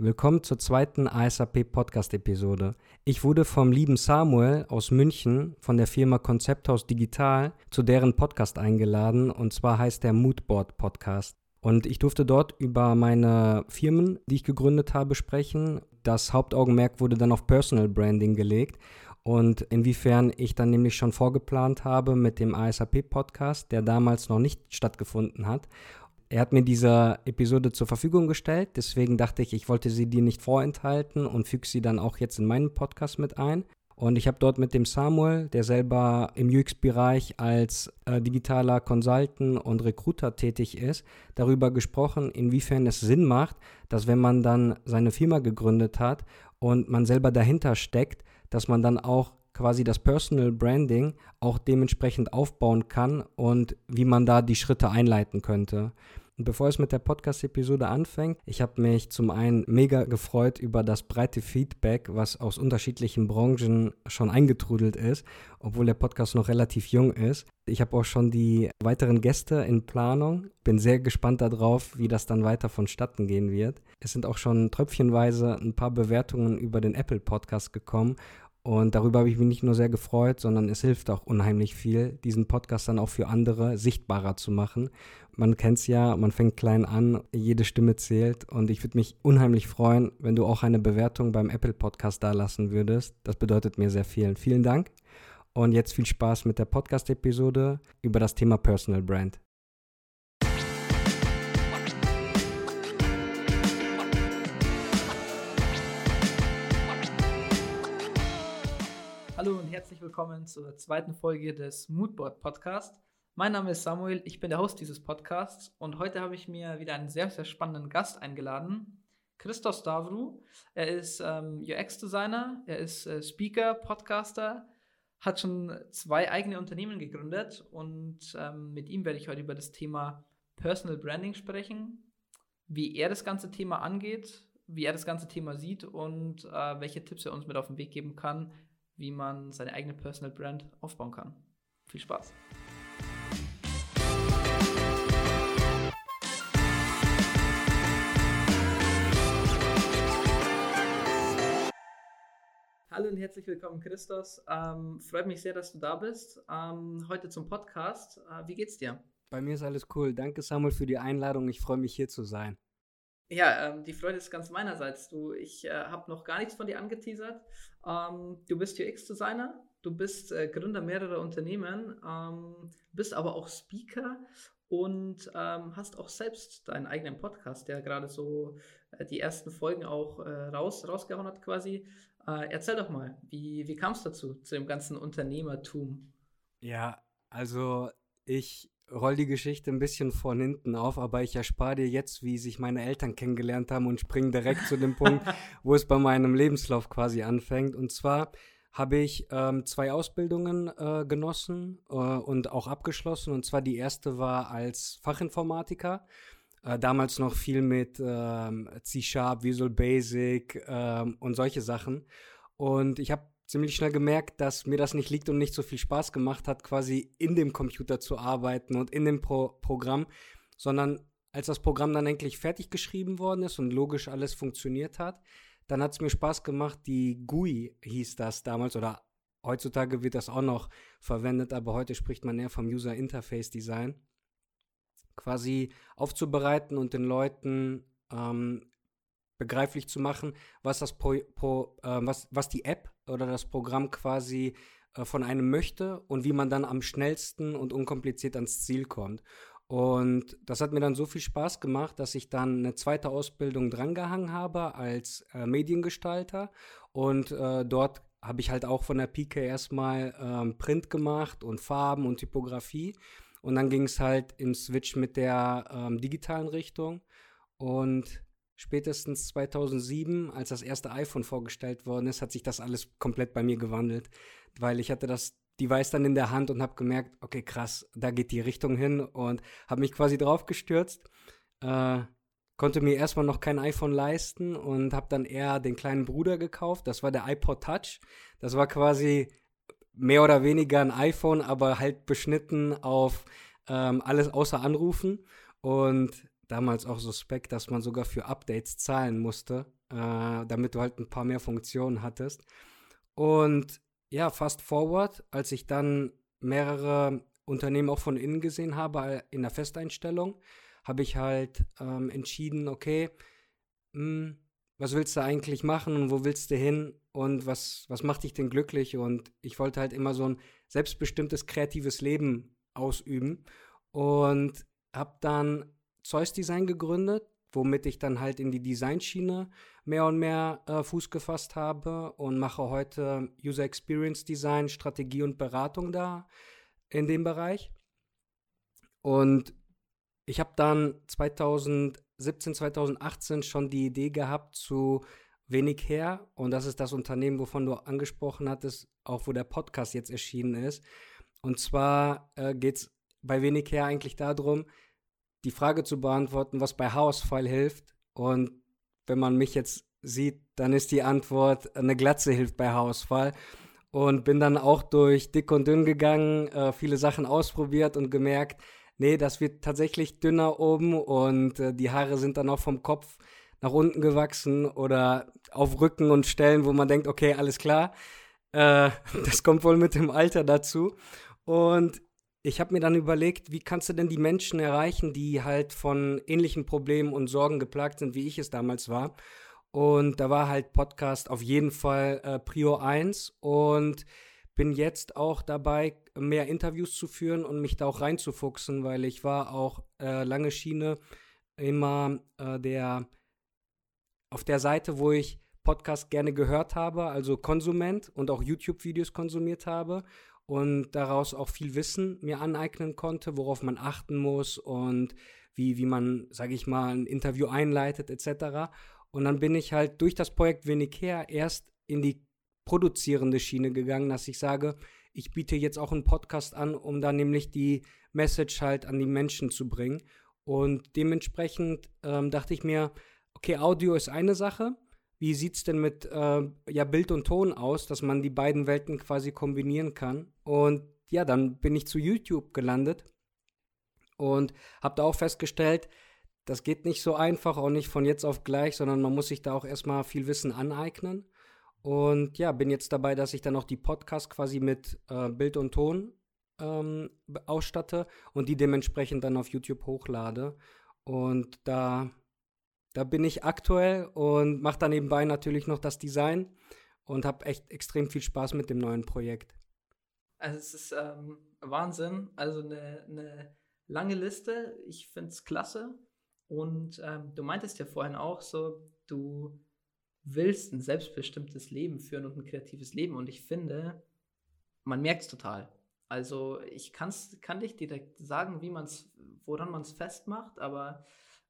Willkommen zur zweiten ASAP Podcast Episode. Ich wurde vom lieben Samuel aus München von der Firma Konzepthaus Digital zu deren Podcast eingeladen und zwar heißt der Moodboard Podcast. Und ich durfte dort über meine Firmen, die ich gegründet habe, sprechen. Das Hauptaugenmerk wurde dann auf Personal Branding gelegt und inwiefern ich dann nämlich schon vorgeplant habe mit dem ASAP Podcast, der damals noch nicht stattgefunden hat er hat mir diese Episode zur Verfügung gestellt, deswegen dachte ich, ich wollte sie dir nicht vorenthalten und füge sie dann auch jetzt in meinen Podcast mit ein. Und ich habe dort mit dem Samuel, der selber im UX-Bereich als äh, digitaler Consultant und Recruiter tätig ist, darüber gesprochen, inwiefern es Sinn macht, dass wenn man dann seine Firma gegründet hat und man selber dahinter steckt, dass man dann auch quasi das Personal Branding auch dementsprechend aufbauen kann und wie man da die Schritte einleiten könnte. Und bevor es mit der Podcast-Episode anfängt, ich habe mich zum einen mega gefreut über das breite Feedback, was aus unterschiedlichen Branchen schon eingetrudelt ist, obwohl der Podcast noch relativ jung ist. Ich habe auch schon die weiteren Gäste in Planung. Bin sehr gespannt darauf, wie das dann weiter vonstatten gehen wird. Es sind auch schon tröpfchenweise ein paar Bewertungen über den Apple Podcast gekommen und darüber habe ich mich nicht nur sehr gefreut, sondern es hilft auch unheimlich viel, diesen Podcast dann auch für andere sichtbarer zu machen. Man kennt es ja, man fängt klein an, jede Stimme zählt und ich würde mich unheimlich freuen, wenn du auch eine Bewertung beim Apple Podcast dalassen würdest. Das bedeutet mir sehr viel. Vielen Dank und jetzt viel Spaß mit der Podcast-Episode über das Thema Personal Brand. Herzlich willkommen zur zweiten Folge des Moodboard Podcast. Mein Name ist Samuel, ich bin der Host dieses Podcasts und heute habe ich mir wieder einen sehr, sehr spannenden Gast eingeladen. Christoph Stavru. Er ist ähm, UX-Designer, er ist äh, Speaker, Podcaster, hat schon zwei eigene Unternehmen gegründet und ähm, mit ihm werde ich heute über das Thema Personal Branding sprechen, wie er das ganze Thema angeht, wie er das ganze Thema sieht und äh, welche Tipps er uns mit auf den Weg geben kann, wie man seine eigene Personal Brand aufbauen kann. Viel Spaß! Hallo und herzlich willkommen, Christos. Ähm, freut mich sehr, dass du da bist. Ähm, heute zum Podcast. Äh, wie geht's dir? Bei mir ist alles cool. Danke, Samuel, für die Einladung. Ich freue mich, hier zu sein. Ja, ähm, die Freude ist ganz meinerseits. Du, ich äh, habe noch gar nichts von dir angeteasert. Ähm, du bist UX-Designer, du bist äh, Gründer mehrerer Unternehmen, ähm, bist aber auch Speaker und ähm, hast auch selbst deinen eigenen Podcast, der gerade so äh, die ersten Folgen auch äh, raus, rausgehauen hat quasi. Äh, erzähl doch mal, wie, wie kam es dazu, zu dem ganzen Unternehmertum? Ja, also ich roll die Geschichte ein bisschen von hinten auf, aber ich erspare dir jetzt, wie sich meine Eltern kennengelernt haben und springe direkt zu dem Punkt, wo es bei meinem Lebenslauf quasi anfängt. Und zwar habe ich ähm, zwei Ausbildungen äh, genossen äh, und auch abgeschlossen. Und zwar die erste war als Fachinformatiker. Äh, damals noch viel mit ähm, C-Sharp, Visual Basic ähm, und solche Sachen. Und ich habe ziemlich schnell gemerkt, dass mir das nicht liegt und nicht so viel Spaß gemacht hat, quasi in dem Computer zu arbeiten und in dem Pro Programm, sondern als das Programm dann endlich fertig geschrieben worden ist und logisch alles funktioniert hat, dann hat es mir Spaß gemacht, die GUI hieß das damals oder heutzutage wird das auch noch verwendet, aber heute spricht man eher vom User Interface Design, quasi aufzubereiten und den Leuten ähm, begreiflich zu machen, was das Pro, Pro, äh, was, was die App oder das Programm quasi äh, von einem möchte und wie man dann am schnellsten und unkompliziert ans Ziel kommt. Und das hat mir dann so viel Spaß gemacht, dass ich dann eine zweite Ausbildung drangehangen habe als äh, Mediengestalter. Und äh, dort habe ich halt auch von der Pike erstmal ähm, Print gemacht und Farben und Typografie. Und dann ging es halt im Switch mit der ähm, digitalen Richtung. Und spätestens 2007, als das erste iPhone vorgestellt worden ist, hat sich das alles komplett bei mir gewandelt, weil ich hatte das Device dann in der Hand und habe gemerkt, okay, krass, da geht die Richtung hin und habe mich quasi drauf gestürzt. Äh, konnte mir erstmal noch kein iPhone leisten und habe dann eher den kleinen Bruder gekauft. Das war der iPod Touch. Das war quasi mehr oder weniger ein iPhone, aber halt beschnitten auf ähm, alles außer Anrufen. Und damals auch suspekt, dass man sogar für Updates zahlen musste. äh, damit du halt ein paar mehr Funktionen hattest. Und ja, fast forward, als ich dann mehrere Unternehmen auch von innen gesehen habe in der Festeinstellung, habe ich halt ähm, entschieden, okay, mh, hm, was willst du eigentlich machen und wo willst du hin und was, was macht dich denn glücklich? Und ich wollte halt immer so ein selbstbestimmtes, kreatives Leben ausüben und habe dann Zeus Design gegründet, womit ich dann halt in die Designschiene mehr und mehr äh, Fuß gefasst habe und mache heute User Experience Design, Strategie und Beratung da in dem Bereich. Und ich habe dann 2017, 2018 schon die Idee gehabt zu Wenig her und das ist das Unternehmen, wovon du angesprochen hattest, auch wo der Podcast jetzt erschienen ist. Und zwar äh, geht es bei Wenig her eigentlich darum, die Frage zu beantworten, was bei Haarausfall hilft. Und wenn man mich jetzt sieht, dann ist die Antwort, eine Glatze hilft bei Haarausfall. Und bin dann auch durch dick und dünn gegangen, äh, viele Sachen ausprobiert und gemerkt, nee, das wird tatsächlich dünner oben und äh, die Haare sind dann auch vom Kopf nach unten gewachsen oder auf Rücken und Stellen, wo man denkt, okay, alles klar. Äh, das kommt wohl mit dem Alter dazu. Und ich habe mir dann überlegt, wie kannst du denn die Menschen erreichen, die halt von ähnlichen Problemen und Sorgen geplagt sind, wie ich es damals war. Und da war halt Podcast auf jeden Fall äh, Prio 1 und bin jetzt auch dabei, mehr Interviews zu führen und mich da auch reinzufuchsen, weil ich war auch äh, lange Schiene immer äh, der auf der Seite, wo ich Podcast gerne gehört habe, also Konsument und auch YouTube-Videos konsumiert habe und daraus auch viel Wissen mir aneignen konnte, worauf man achten muss und wie, wie man, sage ich mal, ein Interview einleitet etc. Und dann bin ich halt durch das Projekt her erst in die produzierende Schiene gegangen, dass ich sage, ich biete jetzt auch einen Podcast an, um da nämlich die Message halt an die Menschen zu bringen. Und dementsprechend ähm, dachte ich mir, okay, Audio ist eine Sache, wie sieht es denn mit äh, ja, Bild und Ton aus, dass man die beiden Welten quasi kombinieren kann? Und ja, dann bin ich zu YouTube gelandet und habe da auch festgestellt, das geht nicht so einfach, auch nicht von jetzt auf gleich, sondern man muss sich da auch erstmal viel Wissen aneignen. Und ja, bin jetzt dabei, dass ich dann auch die Podcasts quasi mit äh, Bild und Ton ähm, ausstatte und die dementsprechend dann auf YouTube hochlade. Und da da bin ich aktuell und mache dann nebenbei natürlich noch das Design und habe echt extrem viel Spaß mit dem neuen Projekt. Also es ist ähm, Wahnsinn, also eine, eine lange Liste. Ich finde es klasse. Und ähm, du meintest ja vorhin auch so, du willst ein selbstbestimmtes Leben führen und ein kreatives Leben. Und ich finde, man merkt es total. Also ich kann's, kann dich direkt sagen, wie man's, woran man es festmacht, aber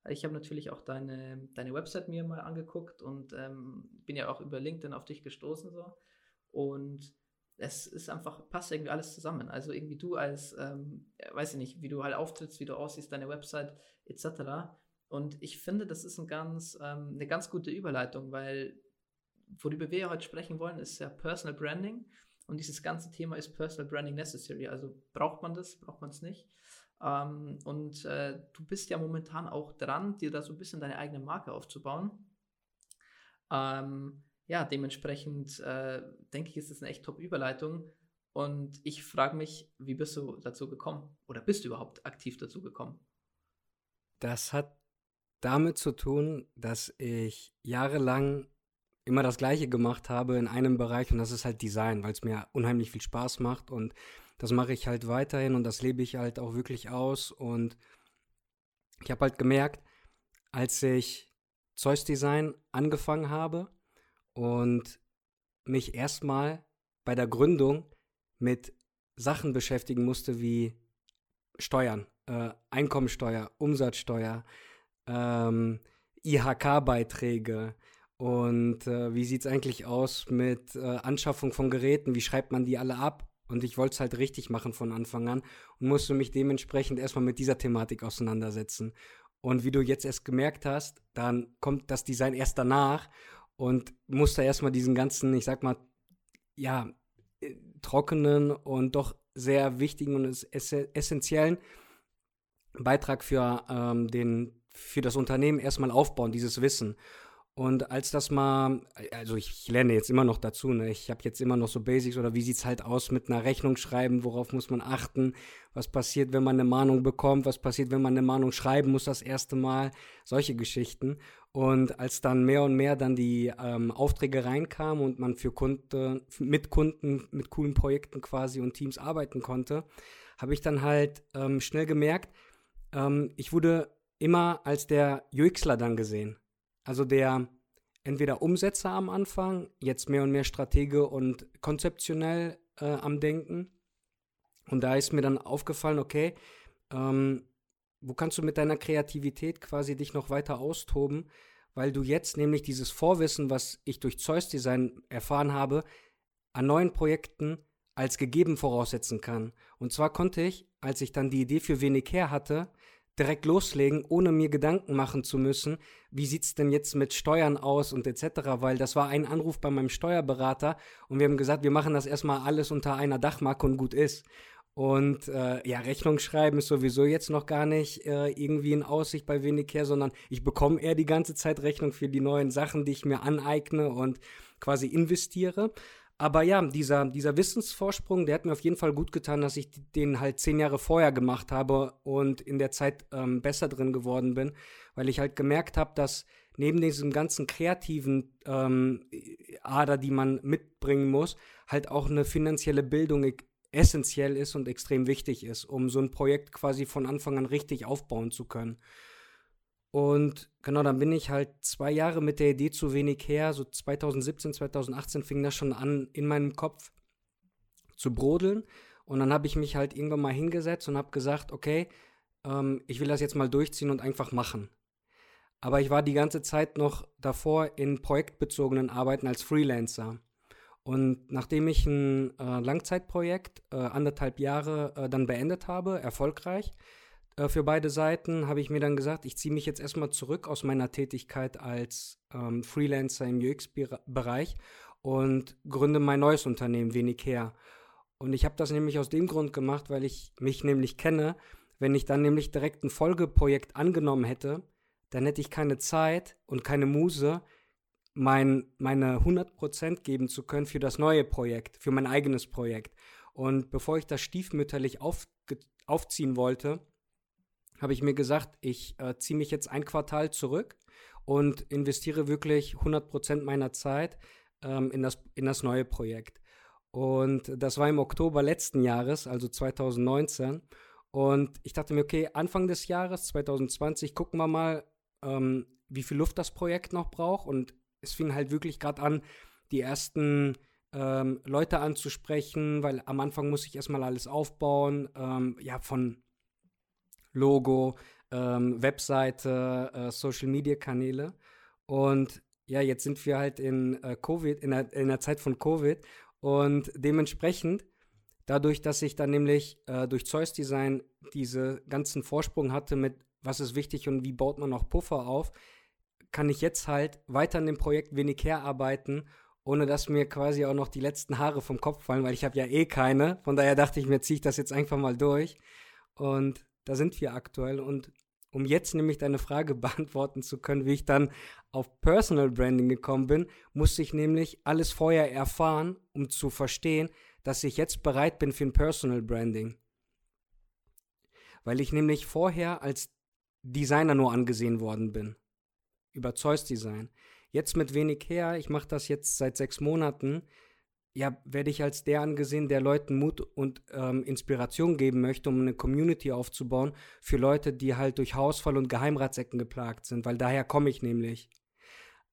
ich habe natürlich auch deine, deine Website mir mal angeguckt und ähm, bin ja auch über LinkedIn auf dich gestoßen so. Und es ist einfach, passt irgendwie alles zusammen. Also irgendwie du als, ähm, weiß ich nicht, wie du halt auftrittst, wie du aussiehst, deine Website etc. Und ich finde, das ist ein ganz, ähm, eine ganz gute Überleitung, weil worüber wir ja heute sprechen wollen, ist ja Personal Branding. Und dieses ganze Thema ist Personal Branding necessary. Also braucht man das, braucht man es nicht. Ähm, und äh, du bist ja momentan auch dran, dir da so ein bisschen deine eigene Marke aufzubauen. Ähm, ja, dementsprechend äh, denke ich, ist das eine echt top Überleitung. Und ich frage mich, wie bist du dazu gekommen? Oder bist du überhaupt aktiv dazu gekommen? Das hat damit zu tun, dass ich jahrelang immer das Gleiche gemacht habe in einem Bereich und das ist halt Design, weil es mir unheimlich viel Spaß macht und das mache ich halt weiterhin und das lebe ich halt auch wirklich aus. Und ich habe halt gemerkt, als ich Zeus Design angefangen habe und mich erstmal bei der Gründung mit Sachen beschäftigen musste wie Steuern, äh, Einkommensteuer, Umsatzsteuer, ähm, IHK-Beiträge und äh, wie sieht es eigentlich aus mit äh, Anschaffung von Geräten, wie schreibt man die alle ab und ich wollte es halt richtig machen von Anfang an und musste mich dementsprechend erstmal mit dieser Thematik auseinandersetzen. Und wie du jetzt erst gemerkt hast, dann kommt das Design erst danach und musste erstmal diesen ganzen, ich sag mal, ja, äh, trockenen und doch sehr wichtigen und essentiellen Beitrag für ähm, den für das Unternehmen erstmal aufbauen, dieses Wissen. Und als das mal, also ich lerne jetzt immer noch dazu, ne? ich habe jetzt immer noch so Basics oder wie sieht es halt aus mit einer Rechnung schreiben, worauf muss man achten, was passiert, wenn man eine Mahnung bekommt, was passiert, wenn man eine Mahnung schreiben muss das erste Mal, solche Geschichten. Und als dann mehr und mehr dann die ähm, Aufträge reinkamen und man für Kunden, mit Kunden, mit coolen Projekten quasi und Teams arbeiten konnte, habe ich dann halt ähm, schnell gemerkt, ähm, ich wurde immer als der UXler dann gesehen. Also der entweder Umsetzer am Anfang, jetzt mehr und mehr Stratege und konzeptionell äh, am Denken. Und da ist mir dann aufgefallen, okay, ähm, wo kannst du mit deiner Kreativität quasi dich noch weiter austoben, weil du jetzt nämlich dieses Vorwissen, was ich durch Zeus Design erfahren habe, an neuen Projekten als gegeben voraussetzen kann. Und zwar konnte ich, als ich dann die Idee für wenig her hatte, direkt loslegen, ohne mir Gedanken machen zu müssen, wie sieht es denn jetzt mit Steuern aus und etc., weil das war ein Anruf bei meinem Steuerberater und wir haben gesagt, wir machen das erstmal alles unter einer Dachmarke und gut ist. Und äh, ja, Rechnung schreiben ist sowieso jetzt noch gar nicht äh, irgendwie in Aussicht bei Wenicare, sondern ich bekomme eher die ganze Zeit Rechnung für die neuen Sachen, die ich mir aneigne und quasi investiere. Aber ja, dieser, dieser Wissensvorsprung, der hat mir auf jeden Fall gut getan, dass ich den halt zehn Jahre vorher gemacht habe und in der Zeit ähm, besser drin geworden bin, weil ich halt gemerkt habe, dass neben diesem ganzen kreativen ähm, Ader, die man mitbringen muss, halt auch eine finanzielle Bildung essentiell ist und extrem wichtig ist, um so ein Projekt quasi von Anfang an richtig aufbauen zu können. Und genau, dann bin ich halt zwei Jahre mit der Idee zu wenig her. So 2017, 2018 fing das schon an, in meinem Kopf zu brodeln. Und dann habe ich mich halt irgendwann mal hingesetzt und habe gesagt, okay, ähm, ich will das jetzt mal durchziehen und einfach machen. Aber ich war die ganze Zeit noch davor in projektbezogenen Arbeiten als Freelancer. Und nachdem ich ein äh, Langzeitprojekt, äh, anderthalb Jahre, äh, dann beendet habe, erfolgreich, äh, für beide Seiten habe ich mir dann gesagt, ich ziehe mich jetzt erstmal zurück aus meiner Tätigkeit als ähm, Freelancer im UX-Bereich und gründe mein neues Unternehmen, wenig her. Und ich habe das nämlich aus dem Grund gemacht, weil ich mich nämlich kenne. Wenn ich dann nämlich direkt ein Folgeprojekt angenommen hätte, dann hätte ich keine Zeit und keine Muse, mein, meine 100% geben zu können für das neue Projekt, für mein eigenes Projekt. Und bevor ich das stiefmütterlich auf, aufziehen wollte, habe ich mir gesagt, ich äh, ziehe mich jetzt ein Quartal zurück und investiere wirklich 100% meiner Zeit ähm, in, das, in das neue Projekt. Und das war im Oktober letzten Jahres, also 2019. Und ich dachte mir, okay, Anfang des Jahres 2020 gucken wir mal, ähm, wie viel Luft das Projekt noch braucht. Und es fing halt wirklich gerade an, die ersten ähm, Leute anzusprechen, weil am Anfang muss ich erstmal alles aufbauen, ähm, ja, von Logo, ähm, Webseite, äh, Social Media Kanäle. Und ja, jetzt sind wir halt in äh, Covid, in der, in der Zeit von Covid. Und dementsprechend, dadurch, dass ich dann nämlich äh, durch Zeus Design diese ganzen Vorsprung hatte mit was ist wichtig und wie baut man noch Puffer auf, kann ich jetzt halt weiter an dem Projekt wenig herarbeiten, ohne dass mir quasi auch noch die letzten Haare vom Kopf fallen, weil ich habe ja eh keine. Von daher dachte ich mir, ziehe ich das jetzt einfach mal durch. Und da sind wir aktuell. Und um jetzt nämlich deine Frage beantworten zu können, wie ich dann auf Personal Branding gekommen bin, musste ich nämlich alles vorher erfahren, um zu verstehen, dass ich jetzt bereit bin für ein Personal Branding. Weil ich nämlich vorher als Designer nur angesehen worden bin. Über Zeus Design. Jetzt mit wenig her, ich mache das jetzt seit sechs Monaten, ja, werde ich als der angesehen, der Leuten Mut und ähm, Inspiration geben möchte, um eine Community aufzubauen für Leute, die halt durch Hausfall und Geheimratsecken geplagt sind, weil daher komme ich nämlich.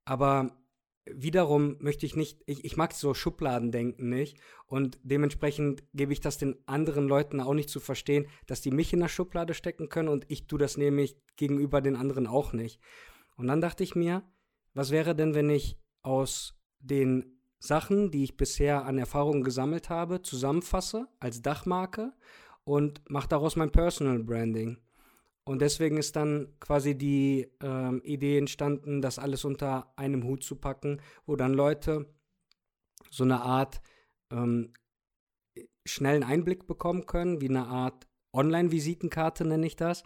Aber wiederum möchte ich nicht, ich, ich mag so Schubladendenken nicht und dementsprechend gebe ich das den anderen Leuten auch nicht zu verstehen, dass die mich in der Schublade stecken können und ich tue das nämlich gegenüber den anderen auch nicht. Und dann dachte ich mir, was wäre denn, wenn ich aus den Sachen, die ich bisher an Erfahrungen gesammelt habe, zusammenfasse als Dachmarke und mache daraus mein Personal Branding. Und deswegen ist dann quasi die ähm, Idee entstanden, das alles unter einem Hut zu packen, wo dann Leute so eine Art ähm, schnellen Einblick bekommen können, wie eine Art Online-Visitenkarte nenne ich das,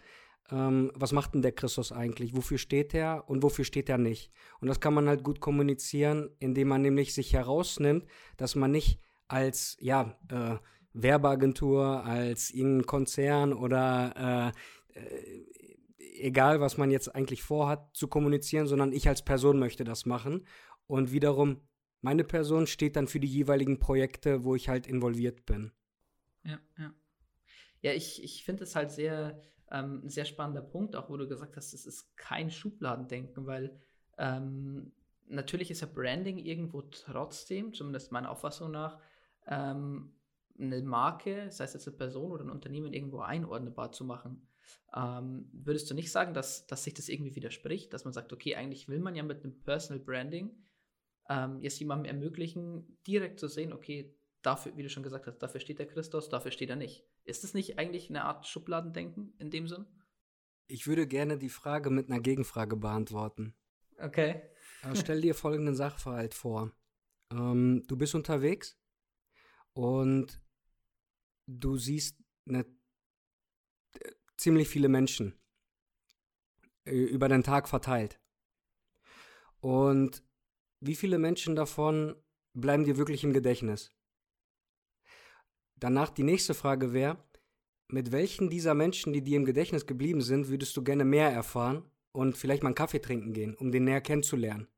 ähm, was macht denn der Christus eigentlich? Wofür steht er und wofür steht er nicht? Und das kann man halt gut kommunizieren, indem man nämlich sich herausnimmt, dass man nicht als, ja, äh, Werbeagentur, als irgendein Konzern oder äh, äh, egal, was man jetzt eigentlich vorhat, zu kommunizieren, sondern ich als Person möchte das machen. Und wiederum, meine Person steht dann für die jeweiligen Projekte, wo ich halt involviert bin. Ja, ja. Ja, ich, ich finde es halt sehr, ähm, ein sehr spannender Punkt, auch wo du gesagt hast, es ist kein Schubladendenken, weil ähm, natürlich ist ja Branding irgendwo trotzdem, zumindest meiner Auffassung nach, ähm, eine Marke, sei es jetzt eine Person oder ein Unternehmen, irgendwo einordnbar zu machen. Ähm, würdest du nicht sagen, dass, dass sich das irgendwie widerspricht, dass man sagt, okay, eigentlich will man ja mit einem Personal Branding ähm, jetzt jemandem ermöglichen, direkt zu sehen, okay, dafür, wie du schon gesagt hast, dafür steht der Christus, dafür steht er nicht. Ist das nicht eigentlich eine Art Schubladendenken in dem Sinn? Ich würde gerne die Frage mit einer Gegenfrage beantworten. Okay. Also stell dir folgenden Sachverhalt vor. Ähm, du bist unterwegs und du siehst eine, äh, ziemlich viele Menschen äh, über den Tag verteilt. Und wie viele Menschen davon bleiben dir wirklich im Gedächtnis? Danach die nächste Frage wäre, mit welchen dieser Menschen, die dir im Gedächtnis geblieben sind, würdest du gerne mehr erfahren und vielleicht mal einen Kaffee trinken gehen, um den näher kennenzulernen?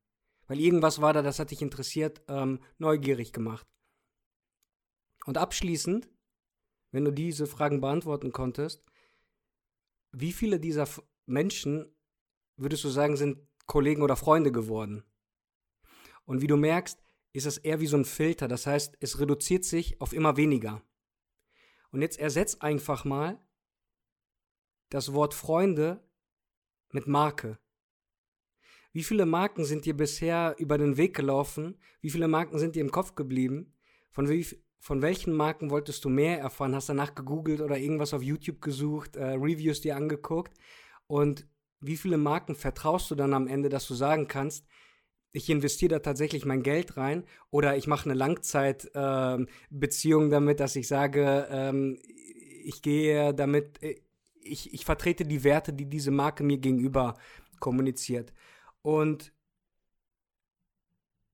Weil irgendwas war da, das hat dich interessiert, ähm, neugierig gemacht. Und abschließend, wenn du diese Fragen beantworten konntest, wie viele dieser Menschen, würdest du sagen, sind Kollegen oder Freunde geworden? Und wie du merkst, ist es eher wie so ein Filter. Das heißt, es reduziert sich auf immer weniger. Und jetzt ersetz einfach mal das Wort Freunde mit Marke. Wie viele Marken sind dir bisher über den Weg gelaufen? Wie viele Marken sind dir im Kopf geblieben? Von wie, von welchen Marken wolltest du mehr erfahren? Hast danach gegoogelt oder irgendwas auf YouTube gesucht, äh, Reviews dir angeguckt? Und wie viele Marken vertraust du dann am Ende, dass du sagen kannst, ich investiere da tatsächlich mein Geld rein oder ich mache eine Langzeitbeziehung ähm, äh, damit, dass ich sage, ähm, ich gehe damit, äh, ich, ich vertrete die Werte, die diese Marke mir gegenüber kommuniziert. Und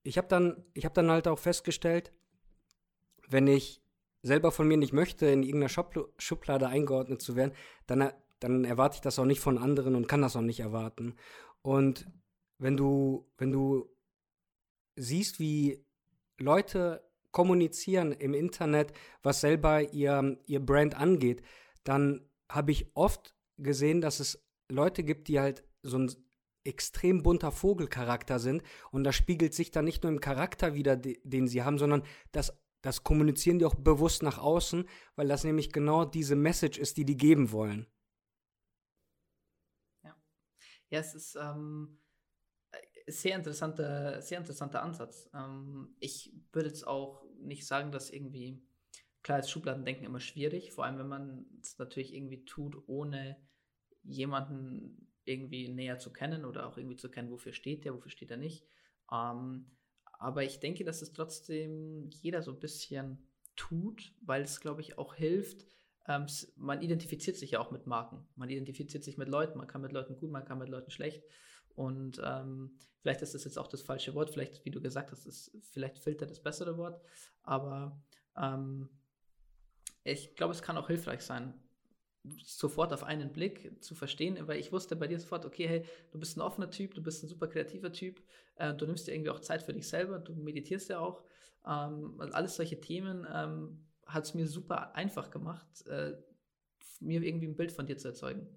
ich habe dann, hab dann halt auch festgestellt, wenn ich selber von mir nicht möchte, in irgendeiner Schublade eingeordnet zu werden, dann, dann erwarte ich das auch nicht von anderen und kann das auch nicht erwarten. Und wenn du, wenn du siehst, wie Leute kommunizieren im Internet, was selber ihr, ihr Brand angeht, dann habe ich oft gesehen, dass es Leute gibt, die halt so ein extrem bunter Vogelcharakter sind und das spiegelt sich dann nicht nur im Charakter wieder, den sie haben, sondern das das kommunizieren die auch bewusst nach außen, weil das nämlich genau diese Message ist, die die geben wollen. Ja, ja es ist ähm, sehr interessanter, sehr interessanter Ansatz. Ähm, ich würde jetzt auch nicht sagen, dass irgendwie klar ist Schubladendenken immer schwierig, vor allem wenn man es natürlich irgendwie tut, ohne jemanden irgendwie näher zu kennen oder auch irgendwie zu kennen, wofür steht der, wofür steht er nicht. Ähm, aber ich denke, dass es trotzdem jeder so ein bisschen tut, weil es, glaube ich, auch hilft. Ähm, man identifiziert sich ja auch mit Marken. Man identifiziert sich mit Leuten. Man kann mit Leuten gut, man kann mit Leuten schlecht. Und ähm, vielleicht ist das jetzt auch das falsche Wort. Vielleicht, wie du gesagt hast, ist vielleicht Filter das bessere Wort. Aber ähm, ich glaube, es kann auch hilfreich sein, sofort auf einen Blick zu verstehen, weil ich wusste bei dir sofort, okay, hey, du bist ein offener Typ, du bist ein super kreativer Typ, äh, du nimmst dir irgendwie auch Zeit für dich selber, du meditierst ja auch. Ähm, alles solche Themen ähm, hat es mir super einfach gemacht, äh, mir irgendwie ein Bild von dir zu erzeugen.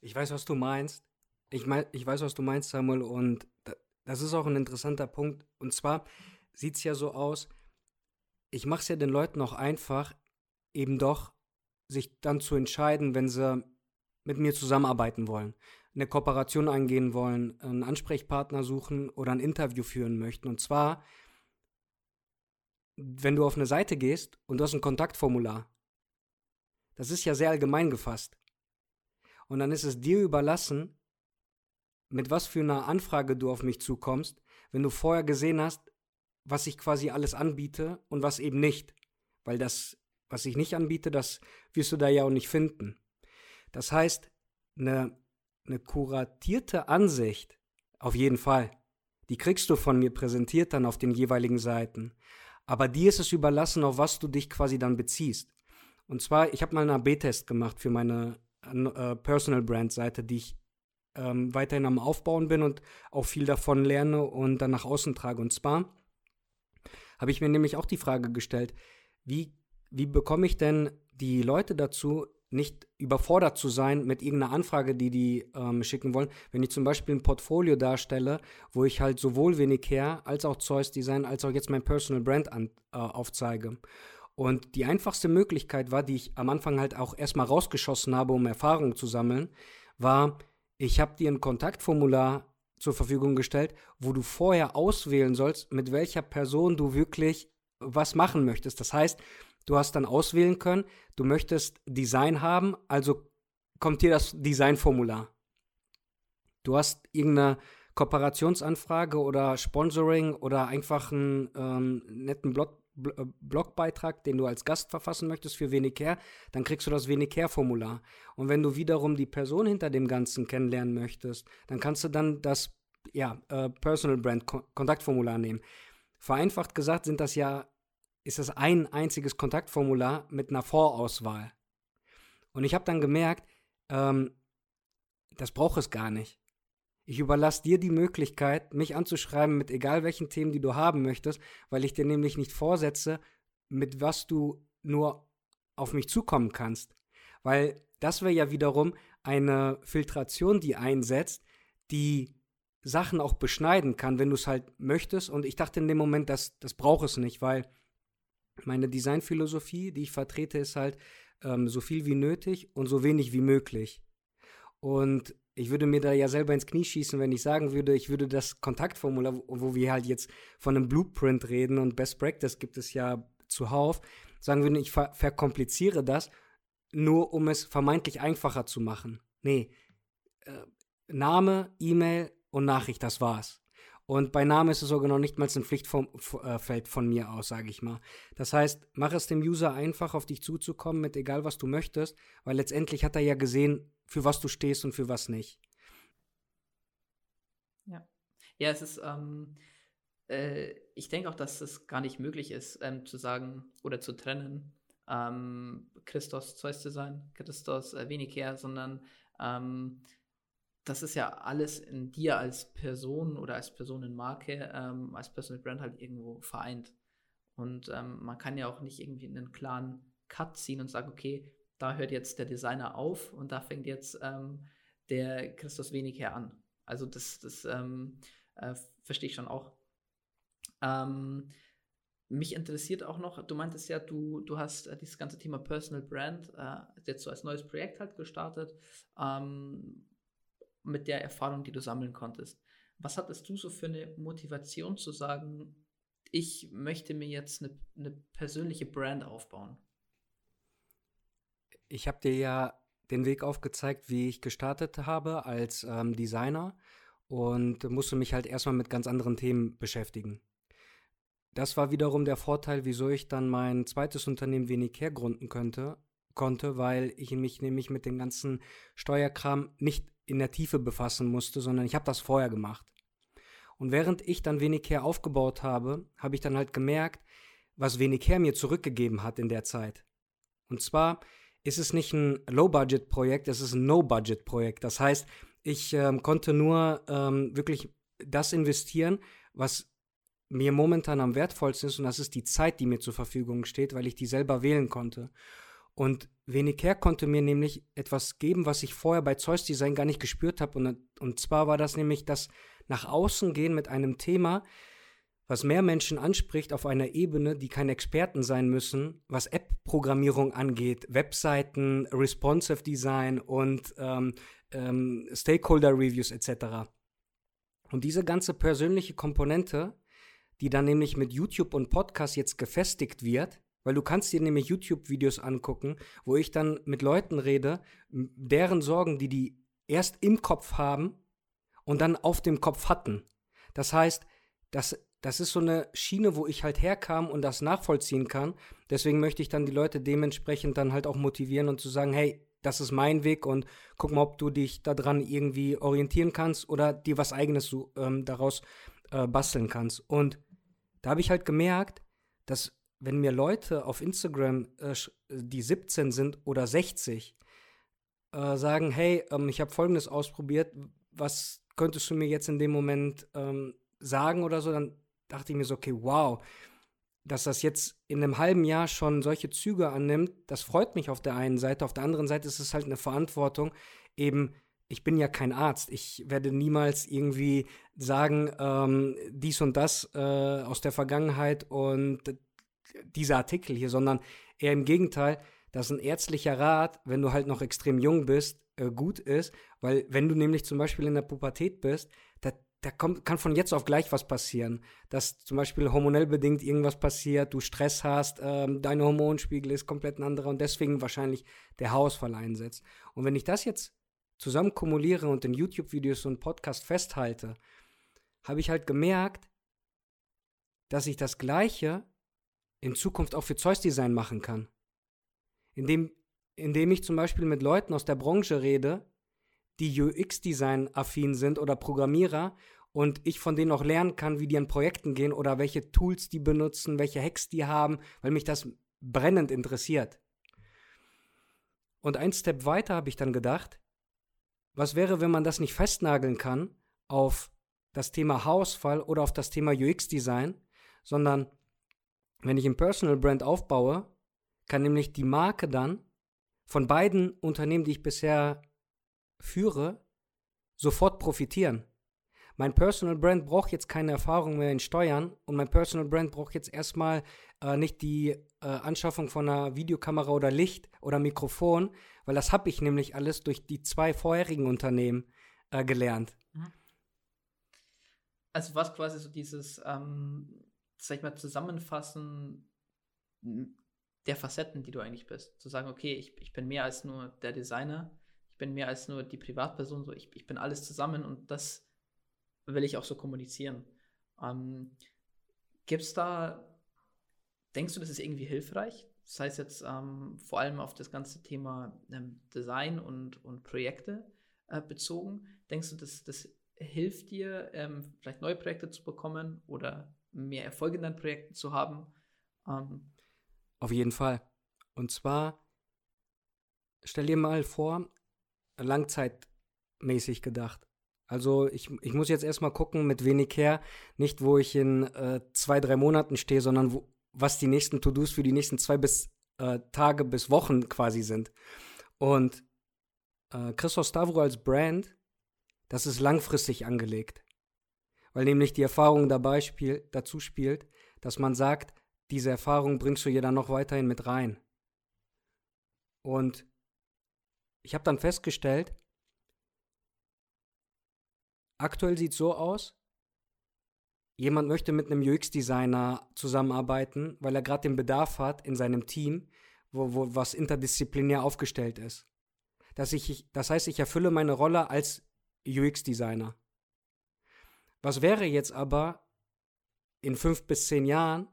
Ich weiß, was du meinst. Ich, mein, ich weiß, was du meinst, Samuel, und das ist auch ein interessanter Punkt. Und zwar sieht es ja so aus, ich mache es ja den Leuten auch einfach, eben doch sich dann zu entscheiden, wenn sie mit mir zusammenarbeiten wollen, eine Kooperation eingehen wollen, einen Ansprechpartner suchen oder ein Interview führen möchten. Und zwar, wenn du auf eine Seite gehst und du hast ein Kontaktformular, das ist ja sehr allgemein gefasst. Und dann ist es dir überlassen, mit was für einer Anfrage du auf mich zukommst, wenn du vorher gesehen hast, was ich quasi alles anbiete und was eben nicht. Weil das was ich nicht anbiete, das wirst du da ja auch nicht finden. Das heißt, eine eine kuratierte Ansicht, auf jeden Fall. Die kriegst du von mir präsentiert dann auf den jeweiligen Seiten. Aber dir ist es überlassen, auf was du dich quasi dann beziehst. Und zwar, ich habe mal einen AB-Test gemacht für meine äh, Personal Brand Seite, die ich ähm, weiterhin am Aufbauen bin und auch viel davon lerne und dann nach außen trage. Und zwar habe ich mir nämlich auch die Frage gestellt, wie, wie bekomme ich denn die Leute dazu, nicht überfordert zu sein mit irgendeiner Anfrage, die die ähm, schicken wollen. Wenn ich zum Beispiel ein Portfolio darstelle, wo ich halt sowohl her als auch Zeus Design als auch jetzt mein Personal Brand an, äh, aufzeige. Und die einfachste Möglichkeit war, die ich am Anfang halt auch erstmal rausgeschossen habe, um Erfahrung zu sammeln, war, ich habe dir ein Kontaktformular zur Verfügung gestellt, wo du vorher auswählen sollst, mit welcher Person du wirklich was machen möchtest. Das heißt, du hast dann auswählen können, du möchtest Design haben, also kommt dir das Designformular. Du hast irgendeine Kooperationsanfrage oder Sponsoring oder einfach einen ähm, netten Blog äh, Blogbeitrag, den du als Gast verfassen möchtest für wenig her, dann kriegst du das wenig her Formular. Und wenn du wiederum die Person hinter dem Ganzen kennenlernen möchtest, dann kannst du dann das ja, äh, Personal Brand Kontaktformular nehmen. Vereinfacht gesagt sind das ja, ist das ein einziges Kontaktformular mit einer Vorauswahl. Und ich habe dann gemerkt, ähm, das braucht es gar nicht. Ich überlasse dir die Möglichkeit, mich anzuschreiben mit egal welchen Themen, die du haben möchtest, weil ich dir nämlich nicht vorsetze, mit was du nur auf mich zukommen kannst. Weil das wäre ja wiederum eine Filtration, die einsetzt, die Sachen auch beschneiden kann, wenn du es halt möchtest. Und ich dachte in dem Moment, das, das braucht es nicht, weil meine Designphilosophie, die ich vertrete, ist halt ähm, so viel wie nötig und so wenig wie möglich. Und ich würde mir da ja selber ins Knie schießen, wenn ich sagen würde, ich würde das Kontaktformular, wo wir halt jetzt von einem Blueprint reden und Best Practice gibt es ja zuhauf, sagen würde, ich ver verkompliziere das, nur um es vermeintlich einfacher zu machen. Nee, äh, Name, E-Mail und Nachricht, das war's. Und bei Name ist es sogar noch nicht mal ein Pflichtfeld von mir aus, sage ich mal. Das heißt, mach es dem User einfach, auf dich zuzukommen mit egal, was du möchtest, weil letztendlich hat er ja gesehen, für was du stehst und für was nicht. Ja. Ja, es ist, ähm, äh, ich denke auch, dass es gar nicht möglich ist, ähm, zu sagen oder zu trennen, ähm, Christos Zeus zu sein, Christos äh, wenig her, sondern ähm, das ist ja alles in dir als Person oder als Personenmarke, ähm, als Personal Brand halt irgendwo vereint. Und ähm, man kann ja auch nicht irgendwie einen klaren Cut ziehen und sagen, okay, da hört jetzt der Designer auf und da fängt jetzt ähm, der Christus Weniger an. Also das, das ähm, äh, verstehe ich schon auch. Ähm, mich interessiert auch noch, du meintest ja, du, du hast äh, dieses ganze Thema Personal Brand äh, jetzt so als neues Projekt halt gestartet. Ähm, mit der Erfahrung, die du sammeln konntest. Was hattest du so für eine Motivation zu sagen, ich möchte mir jetzt eine, eine persönliche Brand aufbauen? Ich habe dir ja den Weg aufgezeigt, wie ich gestartet habe als ähm, Designer und musste mich halt erstmal mit ganz anderen Themen beschäftigen. Das war wiederum der Vorteil, wieso ich dann mein zweites Unternehmen wenig hergründen könnte, konnte, weil ich mich nämlich mit dem ganzen Steuerkram nicht in der Tiefe befassen musste, sondern ich habe das vorher gemacht. Und während ich dann wenig her aufgebaut habe, habe ich dann halt gemerkt, was wenig her mir zurückgegeben hat in der Zeit. Und zwar ist es nicht ein Low-Budget-Projekt, es ist ein No-Budget-Projekt. Das heißt, ich ähm, konnte nur ähm, wirklich das investieren, was mir momentan am wertvollsten ist, und das ist die Zeit, die mir zur Verfügung steht, weil ich die selber wählen konnte. Und Weniger konnte mir nämlich etwas geben, was ich vorher bei Zeus Design gar nicht gespürt habe. Und, und zwar war das nämlich das nach außen gehen mit einem Thema, was mehr Menschen anspricht auf einer Ebene, die keine Experten sein müssen, was App-Programmierung angeht, Webseiten, Responsive Design und ähm, ähm, Stakeholder-Reviews etc. Und diese ganze persönliche Komponente, die dann nämlich mit YouTube und Podcast jetzt gefestigt wird, weil du kannst dir nämlich YouTube-Videos angucken, wo ich dann mit Leuten rede, deren Sorgen, die die erst im Kopf haben und dann auf dem Kopf hatten. Das heißt, das, das ist so eine Schiene, wo ich halt herkam und das nachvollziehen kann. Deswegen möchte ich dann die Leute dementsprechend dann halt auch motivieren und zu sagen, hey, das ist mein Weg und guck mal, ob du dich daran irgendwie orientieren kannst oder dir was eigenes ähm, daraus äh, basteln kannst. Und da habe ich halt gemerkt, dass wenn mir Leute auf Instagram, äh, die 17 sind oder 60, äh, sagen, hey, ähm, ich habe Folgendes ausprobiert, was könntest du mir jetzt in dem Moment ähm, sagen oder so, dann dachte ich mir so, okay, wow, dass das jetzt in einem halben Jahr schon solche Züge annimmt, das freut mich auf der einen Seite. Auf der anderen Seite ist es halt eine Verantwortung, eben ich bin ja kein Arzt. Ich werde niemals irgendwie sagen, ähm, dies und das äh, aus der Vergangenheit und dieser Artikel hier, sondern eher im Gegenteil, dass ein ärztlicher Rat, wenn du halt noch extrem jung bist, äh, gut ist, weil wenn du nämlich zum Beispiel in der Pubertät bist, da, da kommt, kann von jetzt auf gleich was passieren. Dass zum Beispiel hormonell bedingt irgendwas passiert, du Stress hast, ähm, dein Hormonspiegel ist komplett ein anderer und deswegen wahrscheinlich der Haarausfall einsetzt. Und wenn ich das jetzt zusammen kumuliere und in YouTube-Videos und Podcast festhalte, habe ich halt gemerkt, dass ich das Gleiche in Zukunft auch für Zeus Design machen kann. Indem, indem ich zum Beispiel mit Leuten aus der Branche rede, die UX-Design affin sind oder Programmierer und ich von denen auch lernen kann, wie die an Projekten gehen oder welche Tools die benutzen, welche Hacks die haben, weil mich das brennend interessiert. Und ein Step weiter habe ich dann gedacht, was wäre, wenn man das nicht festnageln kann auf das Thema Haarausfall oder auf das Thema UX-Design, sondern wenn ich ein Personal Brand aufbaue, kann nämlich die Marke dann von beiden Unternehmen, die ich bisher führe, sofort profitieren. Mein Personal Brand braucht jetzt keine Erfahrung mehr in Steuern und mein Personal Brand braucht jetzt erstmal äh, nicht die äh, Anschaffung von einer Videokamera oder Licht oder Mikrofon, weil das habe ich nämlich alles durch die zwei vorherigen Unternehmen äh, gelernt. Mhm. Also was quasi so dieses ähm, sag ich mal, Zusammenfassen der Facetten, die du eigentlich bist. Zu sagen, okay, ich, ich bin mehr als nur der Designer, ich bin mehr als nur die Privatperson, so ich, ich bin alles zusammen und das will ich auch so kommunizieren. Ähm, Gibt es da, denkst du, das ist irgendwie hilfreich? Das heißt jetzt ähm, vor allem auf das ganze Thema ähm, Design und, und Projekte äh, bezogen. Denkst du, das, das hilft dir, ähm, vielleicht neue Projekte zu bekommen oder mehr Erfolg in deinen Projekten zu haben. Ähm, Auf jeden Fall. Und zwar, stell dir mal vor, langzeitmäßig gedacht. Also ich, ich muss jetzt erstmal gucken, mit wenig her, nicht wo ich in äh, zwei, drei Monaten stehe, sondern wo, was die nächsten To-Dos für die nächsten zwei bis äh, Tage bis Wochen quasi sind. Und äh, Christoph Stavro als Brand, das ist langfristig angelegt weil nämlich die Erfahrung dabei spiel, dazu spielt, dass man sagt, diese Erfahrung bringst du dir dann noch weiterhin mit rein. Und ich habe dann festgestellt, aktuell sieht es so aus, jemand möchte mit einem UX-Designer zusammenarbeiten, weil er gerade den Bedarf hat in seinem Team, wo, wo was interdisziplinär aufgestellt ist. Dass ich, das heißt, ich erfülle meine Rolle als UX-Designer. Was wäre jetzt aber in fünf bis zehn Jahren,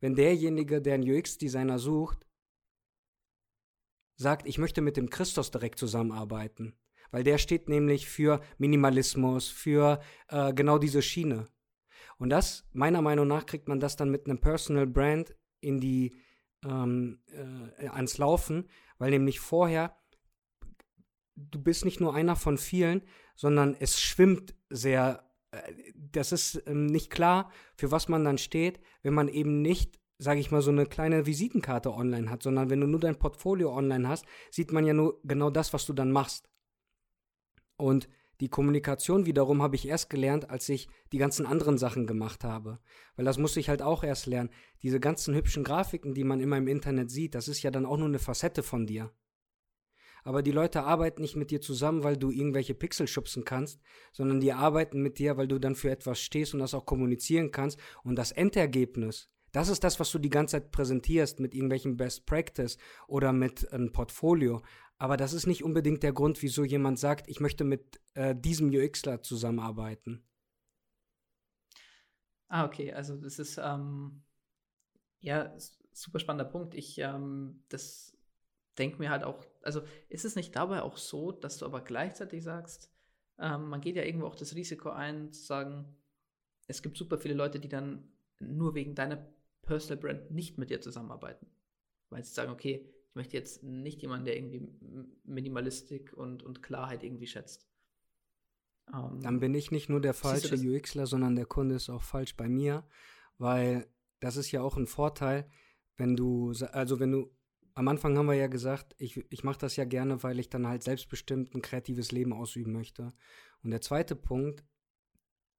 wenn derjenige, der einen UX-Designer sucht, sagt, ich möchte mit dem Christos direkt zusammenarbeiten? Weil der steht nämlich für Minimalismus, für äh, genau diese Schiene. Und das, meiner Meinung nach, kriegt man das dann mit einem Personal Brand in die, ähm, äh, ans Laufen, weil nämlich vorher, du bist nicht nur einer von vielen, sondern es schwimmt sehr das ist ähm, nicht klar, für was man dann steht, wenn man eben nicht, sage ich mal, so eine kleine Visitenkarte online hat, sondern wenn du nur dein Portfolio online hast, sieht man ja nur genau das, was du dann machst. Und die Kommunikation wiederum habe ich erst gelernt, als ich die ganzen anderen Sachen gemacht habe. Weil das musste ich halt auch erst lernen. Diese ganzen hübschen Grafiken, die man immer im Internet sieht, das ist ja dann auch nur eine Facette von dir aber die Leute arbeiten nicht mit dir zusammen, weil du irgendwelche Pixel schubsen kannst, sondern die arbeiten mit dir, weil du dann für etwas stehst und das auch kommunizieren kannst. Und das Endergebnis, das ist das, was du die ganze Zeit präsentierst mit irgendwelchen Best Practice oder mit einem Portfolio. Aber das ist nicht unbedingt der Grund, wieso jemand sagt, ich möchte mit äh, diesem UXler zusammenarbeiten. Ah, okay. Also das ist ähm, ja super spannender Punkt. Ich ähm, das denke mir halt auch, also ist es nicht dabei auch so, dass du aber gleichzeitig sagst, ähm, man geht ja irgendwo auch das Risiko ein, zu sagen, es gibt super viele Leute, die dann nur wegen deiner Personal Brand nicht mit dir zusammenarbeiten. Weil sie sagen, okay, ich möchte jetzt nicht jemanden, der irgendwie Minimalistik und, und Klarheit irgendwie schätzt. Ähm, dann bin ich nicht nur der falsche UXler, sondern der Kunde ist auch falsch bei mir, weil das ist ja auch ein Vorteil, wenn du, also wenn du am Anfang haben wir ja gesagt, ich, ich mache das ja gerne, weil ich dann halt selbstbestimmt ein kreatives Leben ausüben möchte. Und der zweite Punkt,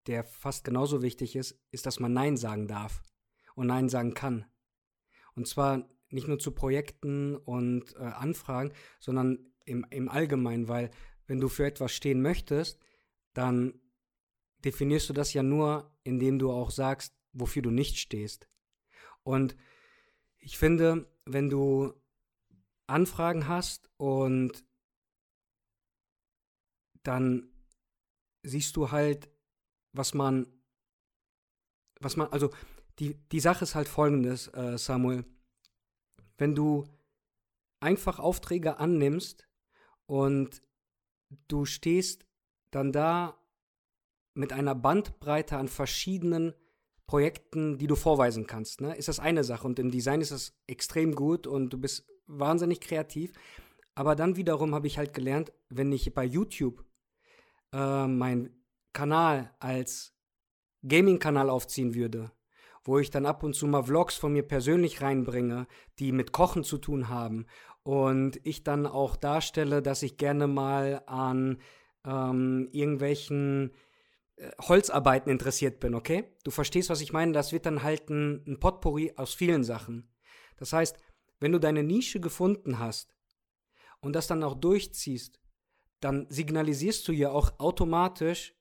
der fast genauso wichtig ist, ist, dass man Nein sagen darf und Nein sagen kann. Und zwar nicht nur zu Projekten und äh, Anfragen, sondern im, im Allgemeinen, weil wenn du für etwas stehen möchtest, dann definierst du das ja nur, indem du auch sagst, wofür du nicht stehst. Und ich finde, wenn du Anfragen hast und dann siehst du halt, was man, was man, also die, die Sache ist halt folgendes, äh, Samuel. Wenn du einfach Aufträge annimmst und du stehst dann da mit einer Bandbreite an verschiedenen Projekten, die du vorweisen kannst, ne, ist das eine Sache. Und im Design ist das extrem gut und du bist wahnsinnig kreativ. Aber dann wiederum habe ich halt gelernt, wenn ich bei YouTube äh, meinen Kanal als Gaming-Kanal aufziehen würde, wo ich dann ab und zu mal Vlogs von mir persönlich reinbringe, die mit Kochen zu tun haben und ich dann auch darstelle, dass ich gerne mal an ähm, irgendwelchen äh, Holzarbeiten interessiert bin, okay? Du verstehst, was ich meine? Das wird dann halt ein, ein Potpourri aus vielen Sachen. Das heißt, wenn du deine Nische gefunden hast und das dann auch durchziehst, dann signalisierst du ja auch automatisch,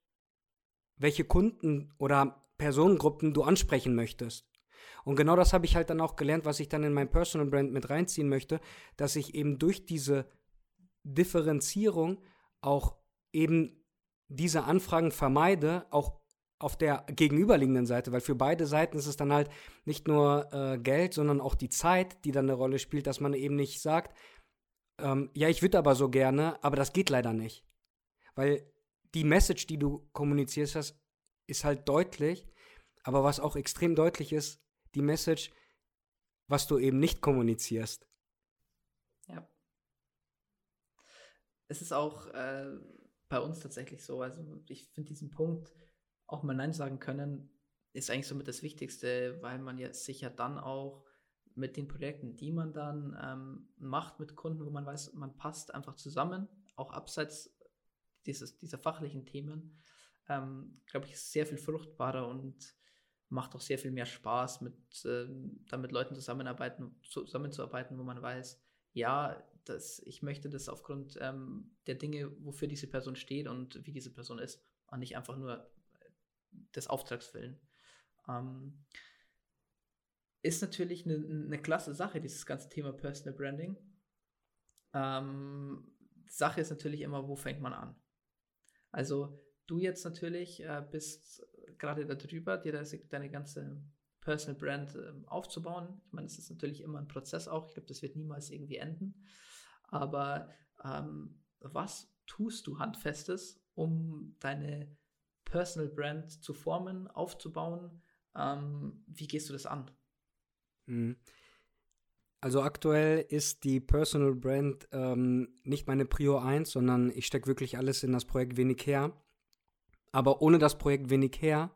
welche Kunden oder Personengruppen du ansprechen möchtest. Und genau das habe ich halt dann auch gelernt, was ich dann in mein Personal Brand mit reinziehen möchte, dass ich eben durch diese Differenzierung auch eben diese Anfragen vermeide, auch auf der gegenüberliegenden Seite, weil für beide Seiten ist es dann halt nicht nur äh, Geld, sondern auch die Zeit, die dann eine Rolle spielt, dass man eben nicht sagt, ähm, ja, ich würde aber so gerne, aber das geht leider nicht. Weil die Message, die du kommunizierst hast, ist halt deutlich, aber was auch extrem deutlich ist, die Message, was du eben nicht kommunizierst. Ja. Es ist auch äh, bei uns tatsächlich so, also ich finde diesen Punkt, auch mal Nein sagen können, ist eigentlich somit das Wichtigste, weil man ja sicher dann auch mit den Projekten, die man dann ähm, macht mit Kunden, wo man weiß, man passt einfach zusammen, auch abseits dieses, dieser fachlichen Themen, ähm, glaube ich, ist sehr viel fruchtbarer und macht auch sehr viel mehr Spaß, mit, ähm, dann mit Leuten zusammenarbeiten, zusammenzuarbeiten, wo man weiß, ja, das, ich möchte das aufgrund ähm, der Dinge, wofür diese Person steht und wie diese Person ist, und nicht einfach nur des Auftrags willen. Ähm, ist natürlich eine, eine klasse Sache, dieses ganze Thema Personal Branding. Ähm, Sache ist natürlich immer, wo fängt man an? Also du jetzt natürlich äh, bist gerade darüber, dir das, deine ganze Personal Brand äh, aufzubauen. Ich meine, es ist natürlich immer ein Prozess auch. Ich glaube, das wird niemals irgendwie enden. Aber ähm, was tust du Handfestes, um deine Personal Brand zu formen, aufzubauen? Ähm, wie gehst du das an? Mhm. Also aktuell ist die Personal Brand ähm, nicht meine Prio 1, sondern ich stecke wirklich alles in das Projekt wenig her. Aber ohne das Projekt wenig her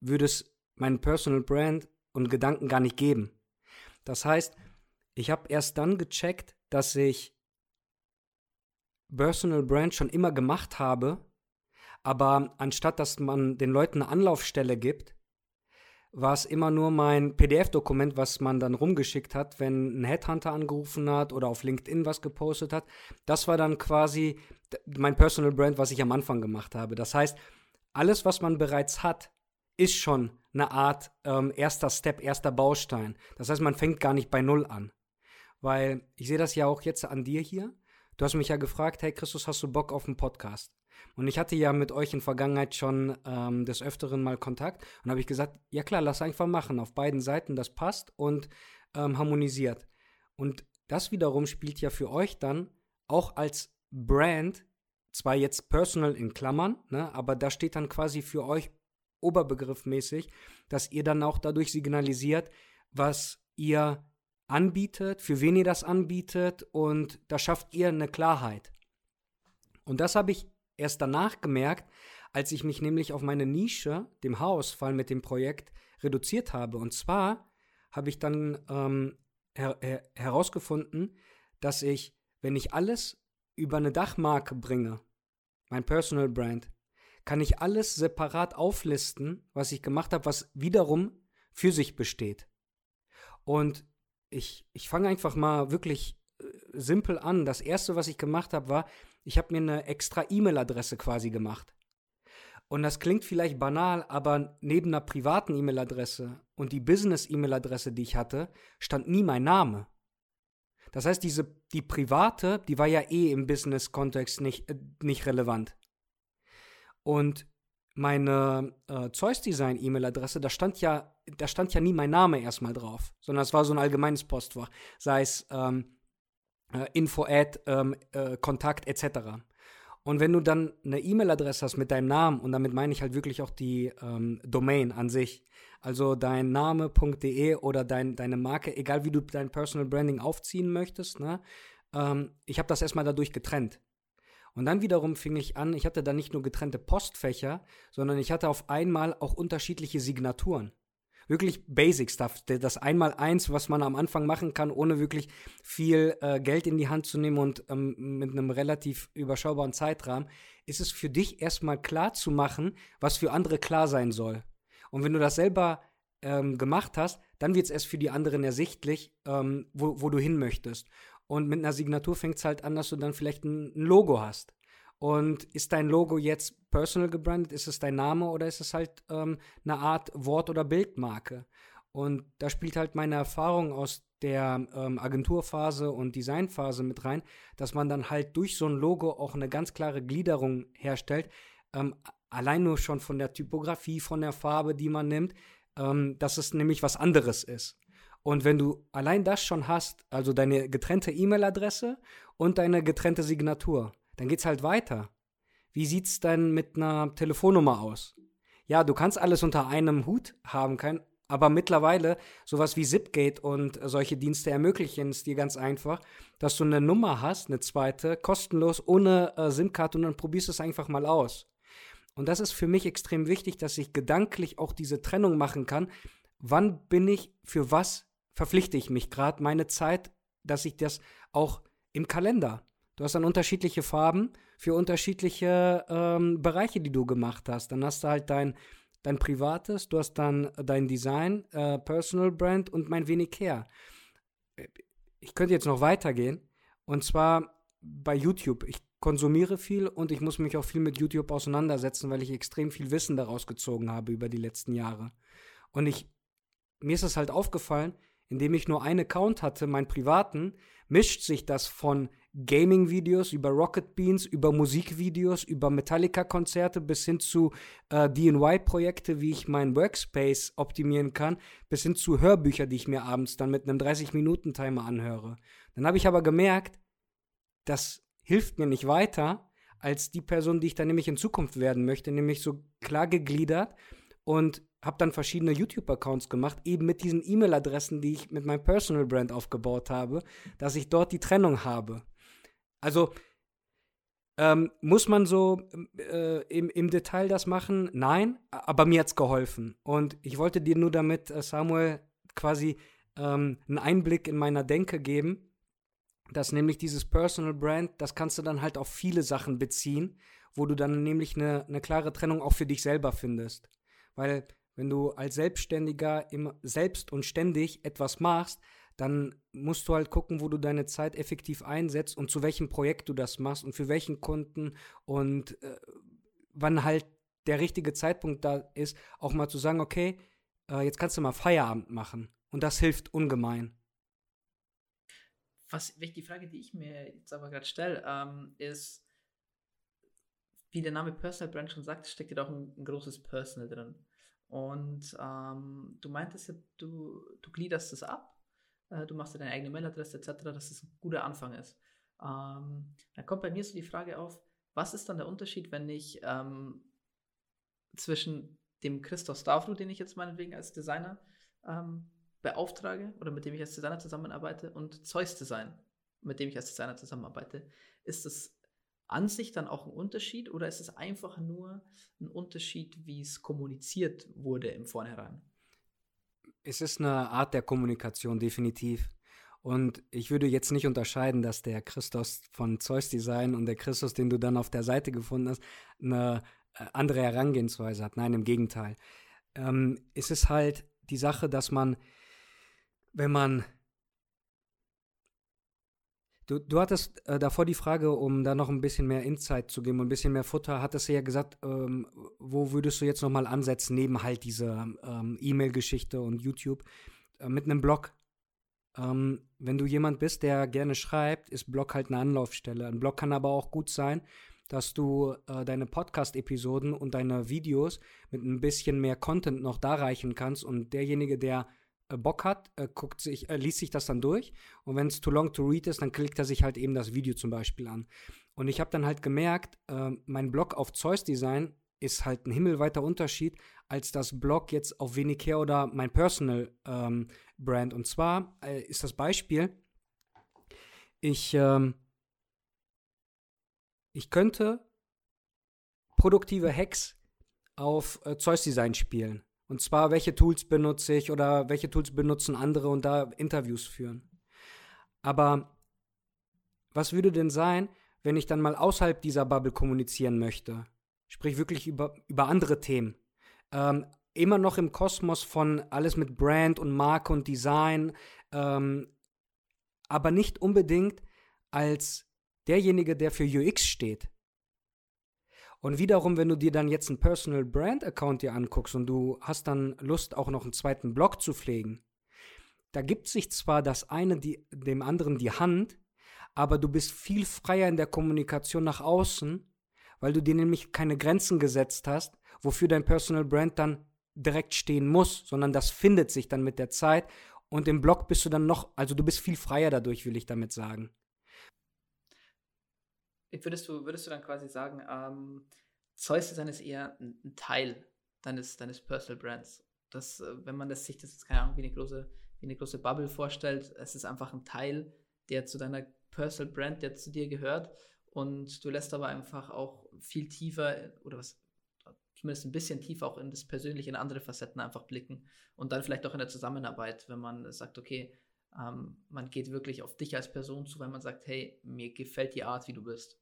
würde es meinen Personal Brand und Gedanken gar nicht geben. Das heißt, ich habe erst dann gecheckt, dass ich Personal Brand schon immer gemacht habe, aber anstatt dass man den Leuten eine Anlaufstelle gibt, war es immer nur mein PDF-Dokument, was man dann rumgeschickt hat, wenn ein Headhunter angerufen hat oder auf LinkedIn was gepostet hat. Das war dann quasi mein Personal Brand, was ich am Anfang gemacht habe. Das heißt, alles, was man bereits hat, ist schon eine Art ähm, erster Step, erster Baustein. Das heißt, man fängt gar nicht bei Null an. Weil ich sehe das ja auch jetzt an dir hier. Du hast mich ja gefragt, hey Christus, hast du Bock auf einen Podcast? Und ich hatte ja mit euch in Vergangenheit schon ähm, des Öfteren mal Kontakt und habe ich gesagt, ja klar, lass einfach machen. Auf beiden Seiten, das passt und ähm, harmonisiert. Und das wiederum spielt ja für euch dann auch als Brand, zwar jetzt personal in Klammern, ne, aber da steht dann quasi für euch oberbegriffmäßig, dass ihr dann auch dadurch signalisiert, was ihr anbietet, für wen ihr das anbietet und da schafft ihr eine Klarheit. Und das habe ich erst danach gemerkt, als ich mich nämlich auf meine Nische, dem Haarausfall mit dem Projekt, reduziert habe. Und zwar habe ich dann ähm, her her herausgefunden, dass ich, wenn ich alles über eine Dachmarke bringe, mein Personal Brand, kann ich alles separat auflisten, was ich gemacht habe, was wiederum für sich besteht. Und ich, ich fange einfach mal wirklich äh, simpel an. Das erste, was ich gemacht habe, war, ich habe mir eine extra E-Mail-Adresse quasi gemacht. Und das klingt vielleicht banal, aber neben einer privaten E-Mail-Adresse und die Business-E-Mail-Adresse, die ich hatte, stand nie mein Name. Das heißt, diese, die private, die war ja eh im Business-Kontext nicht, äh, nicht relevant. Und meine äh, Zeus Design E-Mail-Adresse, da stand ja, da stand ja nie mein Name erstmal drauf, sondern es war so ein allgemeines Postfach, sei es ähm, äh, Info Ad, ähm, äh, Kontakt etc. Und wenn du dann eine E-Mail-Adresse hast mit deinem Namen, und damit meine ich halt wirklich auch die ähm, Domain an sich, also dein Name.de oder dein, deine Marke, egal wie du dein Personal Branding aufziehen möchtest, ne? Ähm, ich habe das erstmal dadurch getrennt. Und dann wiederum fing ich an, ich hatte da nicht nur getrennte Postfächer, sondern ich hatte auf einmal auch unterschiedliche Signaturen wirklich Basic Stuff. Das Einmal-Eins, was man am Anfang machen kann, ohne wirklich viel äh, Geld in die Hand zu nehmen und ähm, mit einem relativ überschaubaren Zeitrahmen, ist es für dich erstmal klar zu machen, was für andere klar sein soll. Und wenn du das selber ähm, gemacht hast, dann wird es erst für die anderen ersichtlich, ähm, wo, wo du hin möchtest. Und mit einer Signatur fängt es halt an, dass du dann vielleicht ein, ein Logo hast. Und ist dein Logo jetzt personal gebrandet? Ist es dein Name oder ist es halt ähm, eine Art Wort- oder Bildmarke? Und da spielt halt meine Erfahrung aus der ähm, Agenturphase und Designphase mit rein, dass man dann halt durch so ein Logo auch eine ganz klare Gliederung herstellt. Ähm, allein nur schon von der Typografie, von der Farbe, die man nimmt, ähm, dass es nämlich was anderes ist. Und wenn du allein das schon hast, also deine getrennte E-Mail-Adresse und deine getrennte Signatur, dann geht's halt weiter. Wie sieht's dann mit einer Telefonnummer aus? Ja, du kannst alles unter einem Hut haben, kein, aber mittlerweile sowas wie Zipgate und solche Dienste ermöglichen es dir ganz einfach, dass du eine Nummer hast, eine zweite, kostenlos, ohne äh, SIM-Karte und dann probierst du es einfach mal aus. Und das ist für mich extrem wichtig, dass ich gedanklich auch diese Trennung machen kann. Wann bin ich, für was verpflichte ich mich gerade, meine Zeit, dass ich das auch im Kalender Du hast dann unterschiedliche Farben für unterschiedliche ähm, Bereiche, die du gemacht hast. Dann hast du halt dein, dein privates, du hast dann dein Design, äh, Personal Brand und mein wenig her. Ich könnte jetzt noch weitergehen. Und zwar bei YouTube. Ich konsumiere viel und ich muss mich auch viel mit YouTube auseinandersetzen, weil ich extrem viel Wissen daraus gezogen habe über die letzten Jahre. Und ich, mir ist es halt aufgefallen, indem ich nur einen Account hatte, meinen privaten, mischt sich das von Gaming-Videos, über Rocket Beans, über Musikvideos, über Metallica-Konzerte bis hin zu äh, DIY-Projekte, wie ich meinen Workspace optimieren kann, bis hin zu Hörbücher, die ich mir abends dann mit einem 30-Minuten-Timer anhöre. Dann habe ich aber gemerkt, das hilft mir nicht weiter als die Person, die ich dann nämlich in Zukunft werden möchte, nämlich so klar gegliedert und habe dann verschiedene YouTube-Accounts gemacht, eben mit diesen E-Mail-Adressen, die ich mit meinem Personal Brand aufgebaut habe, dass ich dort die Trennung habe. Also ähm, muss man so äh, im, im Detail das machen? Nein, aber mir hat es geholfen. Und ich wollte dir nur damit, äh, Samuel, quasi ähm, einen Einblick in meiner Denke geben, dass nämlich dieses Personal Brand, das kannst du dann halt auf viele Sachen beziehen, wo du dann nämlich eine, eine klare Trennung auch für dich selber findest. Weil wenn du als Selbstständiger immer selbst und ständig etwas machst, dann musst du halt gucken, wo du deine Zeit effektiv einsetzt und zu welchem Projekt du das machst und für welchen Kunden und äh, wann halt der richtige Zeitpunkt da ist, auch mal zu sagen, okay, äh, jetzt kannst du mal Feierabend machen. Und das hilft ungemein. Was, die Frage, die ich mir jetzt aber gerade stelle, ähm, ist, wie der Name Personal Brand schon sagt, steckt ja doch ein, ein großes Personal drin. Und ähm, du meintest ja, du, du gliederst es ab äh, du machst deine eigene Mailadresse etc., dass es ein guter Anfang ist. Ähm, dann kommt bei mir so die Frage auf, was ist dann der Unterschied, wenn ich ähm, zwischen dem Christoph Stavru, den ich jetzt meinetwegen als Designer ähm, beauftrage oder mit dem ich als Designer zusammenarbeite, und Zeus Design, mit dem ich als Designer zusammenarbeite, ist es an sich dann auch ein Unterschied oder ist es einfach nur ein Unterschied, wie es kommuniziert wurde im Vornherein? Es ist eine Art der Kommunikation, definitiv. Und ich würde jetzt nicht unterscheiden, dass der Christos von Zeus Design und der Christus, den du dann auf der Seite gefunden hast, eine äh, andere Herangehensweise hat. Nein, im Gegenteil. Ähm, es ist halt die Sache, dass man, wenn man Du, du hattest äh, davor die Frage, um da noch ein bisschen mehr Insight zu geben und ein bisschen mehr Futter, hattest du ja gesagt, ähm, wo würdest du jetzt nochmal ansetzen, neben halt dieser ähm, E-Mail-Geschichte und YouTube, äh, mit einem Blog. Ähm, wenn du jemand bist, der gerne schreibt, ist Blog halt eine Anlaufstelle. Ein Blog kann aber auch gut sein, dass du äh, deine Podcast-Episoden und deine Videos mit ein bisschen mehr Content noch da reichen kannst und derjenige, der Bock hat, äh, guckt sich, äh, liest sich das dann durch und wenn es too long to read ist, dann klickt er sich halt eben das Video zum Beispiel an. Und ich habe dann halt gemerkt, äh, mein Blog auf Zeus Design ist halt ein himmelweiter Unterschied als das Blog jetzt auf Wenicare oder mein Personal ähm, Brand. Und zwar äh, ist das Beispiel, ich, ähm, ich könnte produktive Hacks auf äh, Zeus Design spielen. Und zwar, welche Tools benutze ich oder welche Tools benutzen andere und da Interviews führen. Aber was würde denn sein, wenn ich dann mal außerhalb dieser Bubble kommunizieren möchte? Sprich wirklich über, über andere Themen. Ähm, immer noch im Kosmos von alles mit Brand und Marke und Design, ähm, aber nicht unbedingt als derjenige, der für UX steht. Und wiederum, wenn du dir dann jetzt einen Personal Brand Account dir anguckst und du hast dann Lust, auch noch einen zweiten Blog zu pflegen, da gibt sich zwar das eine die, dem anderen die Hand, aber du bist viel freier in der Kommunikation nach außen, weil du dir nämlich keine Grenzen gesetzt hast, wofür dein Personal Brand dann direkt stehen muss, sondern das findet sich dann mit der Zeit und im Blog bist du dann noch, also du bist viel freier dadurch, will ich damit sagen würdest du, würdest du dann quasi sagen, ähm, Zeus ist eher ein, ein, Teil deines, deines Personal Brands. Das, äh, wenn man das sich, das ist keine Ahnung, wie eine große, wie eine große Bubble vorstellt, es ist einfach ein Teil, der zu deiner Personal Brand, der zu dir gehört. Und du lässt aber einfach auch viel tiefer oder was, zumindest ein bisschen tiefer auch in das Persönliche, in andere Facetten einfach blicken. Und dann vielleicht auch in der Zusammenarbeit, wenn man sagt, okay, ähm, man geht wirklich auf dich als Person zu, weil man sagt, hey, mir gefällt die Art, wie du bist.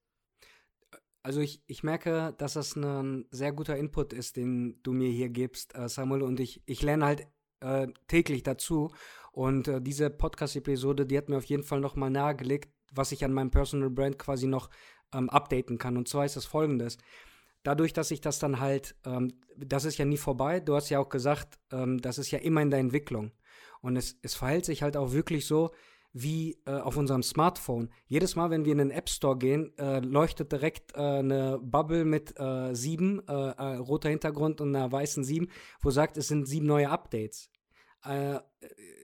Also ich, ich merke, dass das ein sehr guter Input ist, den du mir hier gibst, äh, Samuel, und ich, ich lerne halt äh, täglich dazu. Und äh, diese Podcast-Episode, die hat mir auf jeden Fall nochmal nahegelegt, was ich an meinem Personal Brand quasi noch ähm, updaten kann. Und zwar ist das folgendes. Dadurch, dass ich das dann halt, ähm, das ist ja nie vorbei, du hast ja auch gesagt, ähm, das ist ja immer in der Entwicklung. Und es, es verhält sich halt auch wirklich so, wie äh, auf unserem Smartphone. Jedes Mal, wenn wir in den App Store gehen, äh, leuchtet direkt äh, eine Bubble mit äh, sieben, äh, äh, roter Hintergrund und einer weißen sieben, wo sagt, es sind sieben neue Updates.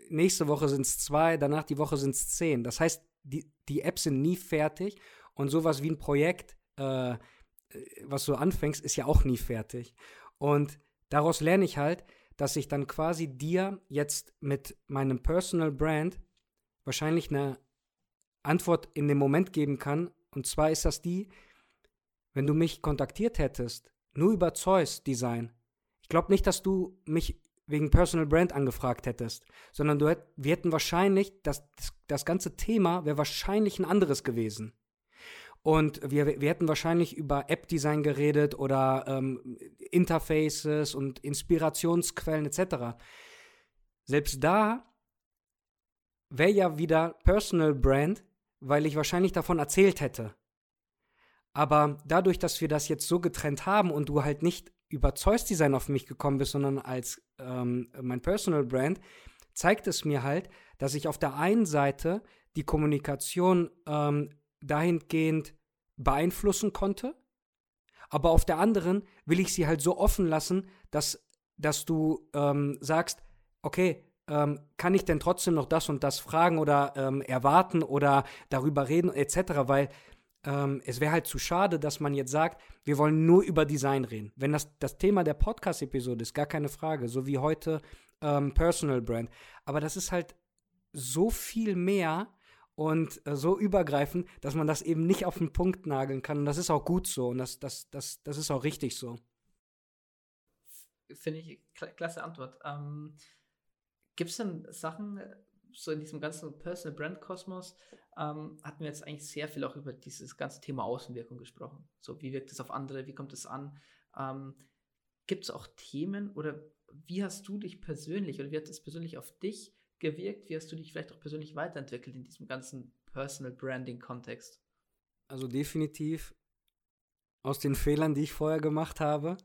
nächste Woche sind es zwei, danach die Woche sind es zehn. Das heißt, die, die Apps sind nie fertig und sowas wie ein Projekt, was du anfängst, ist ja auch nie fertig. Und daraus lerne ich halt, dass ich dann quasi dir jetzt mit meinem Personal Brand wahrscheinlich eine Antwort in dem Moment geben kann. Und zwar ist das die, wenn du mich kontaktiert hättest, nur über Zeus Design. Ich glaube nicht, dass du mich wegen Personal Brand angefragt hättest, sondern du hätt, wir hätten wahrscheinlich, das, das, das ganze Thema wäre wahrscheinlich ein anderes gewesen. Und wir, wir hätten wahrscheinlich über App-Design geredet oder ähm, Interfaces und Inspirationsquellen etc. Selbst da wäre ja wieder Personal Brand, weil ich wahrscheinlich davon erzählt hätte. Aber dadurch, dass wir das jetzt so getrennt haben und du halt nicht über Zeus Design auf mich gekommen bist, sondern als ähm, mein Personal Brand, zeigt es mir halt, dass ich auf der einen Seite die Kommunikation ähm, dahingehend beeinflussen konnte, aber auf der anderen will ich sie halt so offen lassen, dass, dass du ähm, sagst, okay, ähm, kann ich denn trotzdem noch das und das fragen oder ähm, erwarten oder darüber reden etc., weil ähm, es wäre halt zu schade, dass man jetzt sagt, wir wollen nur über Design reden. Wenn das das Thema der Podcast-Episode ist, gar keine Frage, so wie heute ähm, Personal Brand. Aber das ist halt so viel mehr und äh, so übergreifend, dass man das eben nicht auf den Punkt nageln kann. Und das ist auch gut so und das, das, das, das ist auch richtig so. Finde ich klasse Antwort. Ähm, Gibt es denn Sachen, so in diesem ganzen Personal Brand Kosmos, ähm, hatten wir jetzt eigentlich sehr viel auch über dieses ganze Thema Außenwirkung gesprochen. So, wie wirkt es auf andere, wie kommt es an? Ähm, Gibt es auch Themen oder wie hast du dich persönlich oder wie hat es persönlich auf dich gewirkt? Wie hast du dich vielleicht auch persönlich weiterentwickelt in diesem ganzen Personal Branding Kontext? Also definitiv aus den Fehlern, die ich vorher gemacht habe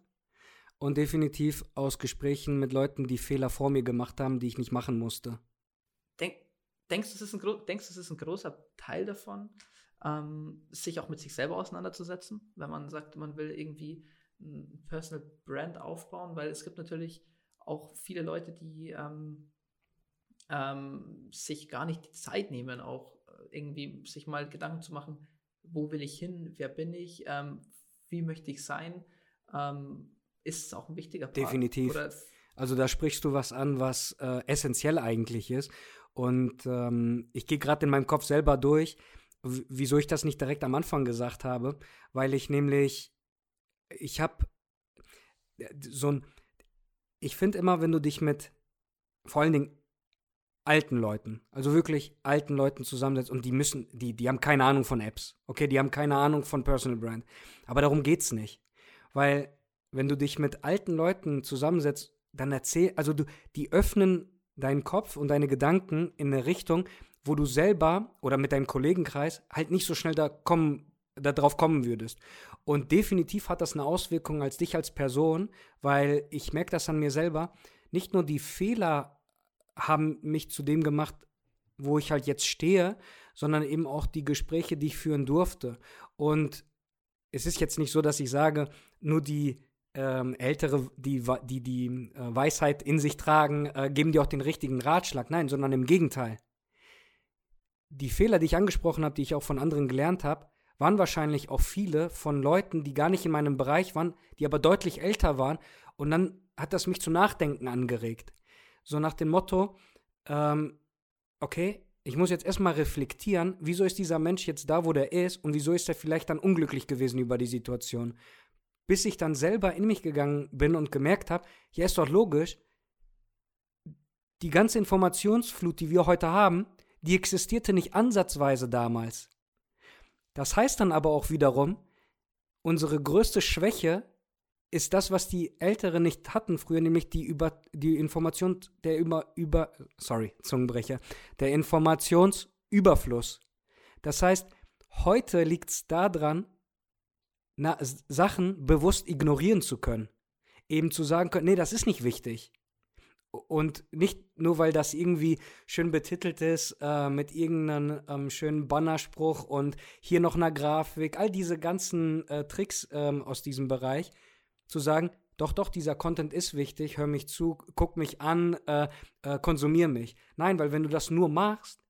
und definitiv aus Gesprächen mit Leuten, die Fehler vor mir gemacht haben, die ich nicht machen musste. Denk, denkst, du, es ist ein, denkst du, es ist ein großer Teil davon, ähm, sich auch mit sich selber auseinanderzusetzen, wenn man sagt, man will irgendwie ein Personal Brand aufbauen? Weil es gibt natürlich auch viele Leute, die ähm, ähm, sich gar nicht die Zeit nehmen, auch äh, irgendwie sich mal Gedanken zu machen, wo will ich hin, wer bin ich, ähm, wie möchte ich sein, ähm, ist auch ein wichtiger Part. Definitiv. Also da sprichst du was an, was äh, essentiell eigentlich ist. Und ähm, ich gehe gerade in meinem Kopf selber durch, wieso ich das nicht direkt am Anfang gesagt habe, weil ich nämlich, ich habe äh, so ein, ich finde immer, wenn du dich mit vor allen Dingen alten Leuten, also wirklich alten Leuten zusammensetzt und die müssen, die, die haben keine Ahnung von Apps, okay, die haben keine Ahnung von Personal Brand. Aber darum geht's nicht. Weil, wenn du dich mit alten Leuten zusammensetzt, dann erzähl, also du, die öffnen deinen Kopf und deine Gedanken in eine Richtung, wo du selber oder mit deinem Kollegenkreis halt nicht so schnell da kommen, darauf kommen würdest. Und definitiv hat das eine Auswirkung als dich als Person, weil ich merke das an mir selber. Nicht nur die Fehler haben mich zu dem gemacht, wo ich halt jetzt stehe, sondern eben auch die Gespräche, die ich führen durfte. Und es ist jetzt nicht so, dass ich sage, nur die ähm, Ältere, die die, die äh, Weisheit in sich tragen, äh, geben dir auch den richtigen Ratschlag. Nein, sondern im Gegenteil. Die Fehler, die ich angesprochen habe, die ich auch von anderen gelernt habe, waren wahrscheinlich auch viele von Leuten, die gar nicht in meinem Bereich waren, die aber deutlich älter waren. Und dann hat das mich zu Nachdenken angeregt. So nach dem Motto, ähm, okay, ich muss jetzt erstmal reflektieren, wieso ist dieser Mensch jetzt da, wo der ist und wieso ist er vielleicht dann unglücklich gewesen über die Situation. Bis ich dann selber in mich gegangen bin und gemerkt habe, ja, ist doch logisch, die ganze Informationsflut, die wir heute haben, die existierte nicht ansatzweise damals. Das heißt dann aber auch wiederum, unsere größte Schwäche ist das, was die Älteren nicht hatten früher, nämlich die über die Information der über über sorry Zungenbrecher der Informationsüberfluss. Das heißt, heute liegt es daran, na, Sachen bewusst ignorieren zu können, eben zu sagen können, nee, das ist nicht wichtig. Und nicht nur, weil das irgendwie schön betitelt ist, äh, mit irgendeinem ähm, schönen Bannerspruch und hier noch einer Grafik, all diese ganzen äh, Tricks ähm, aus diesem Bereich, zu sagen, doch, doch, dieser Content ist wichtig, hör mich zu, guck mich an, äh, äh, konsumier mich. Nein, weil wenn du das nur machst,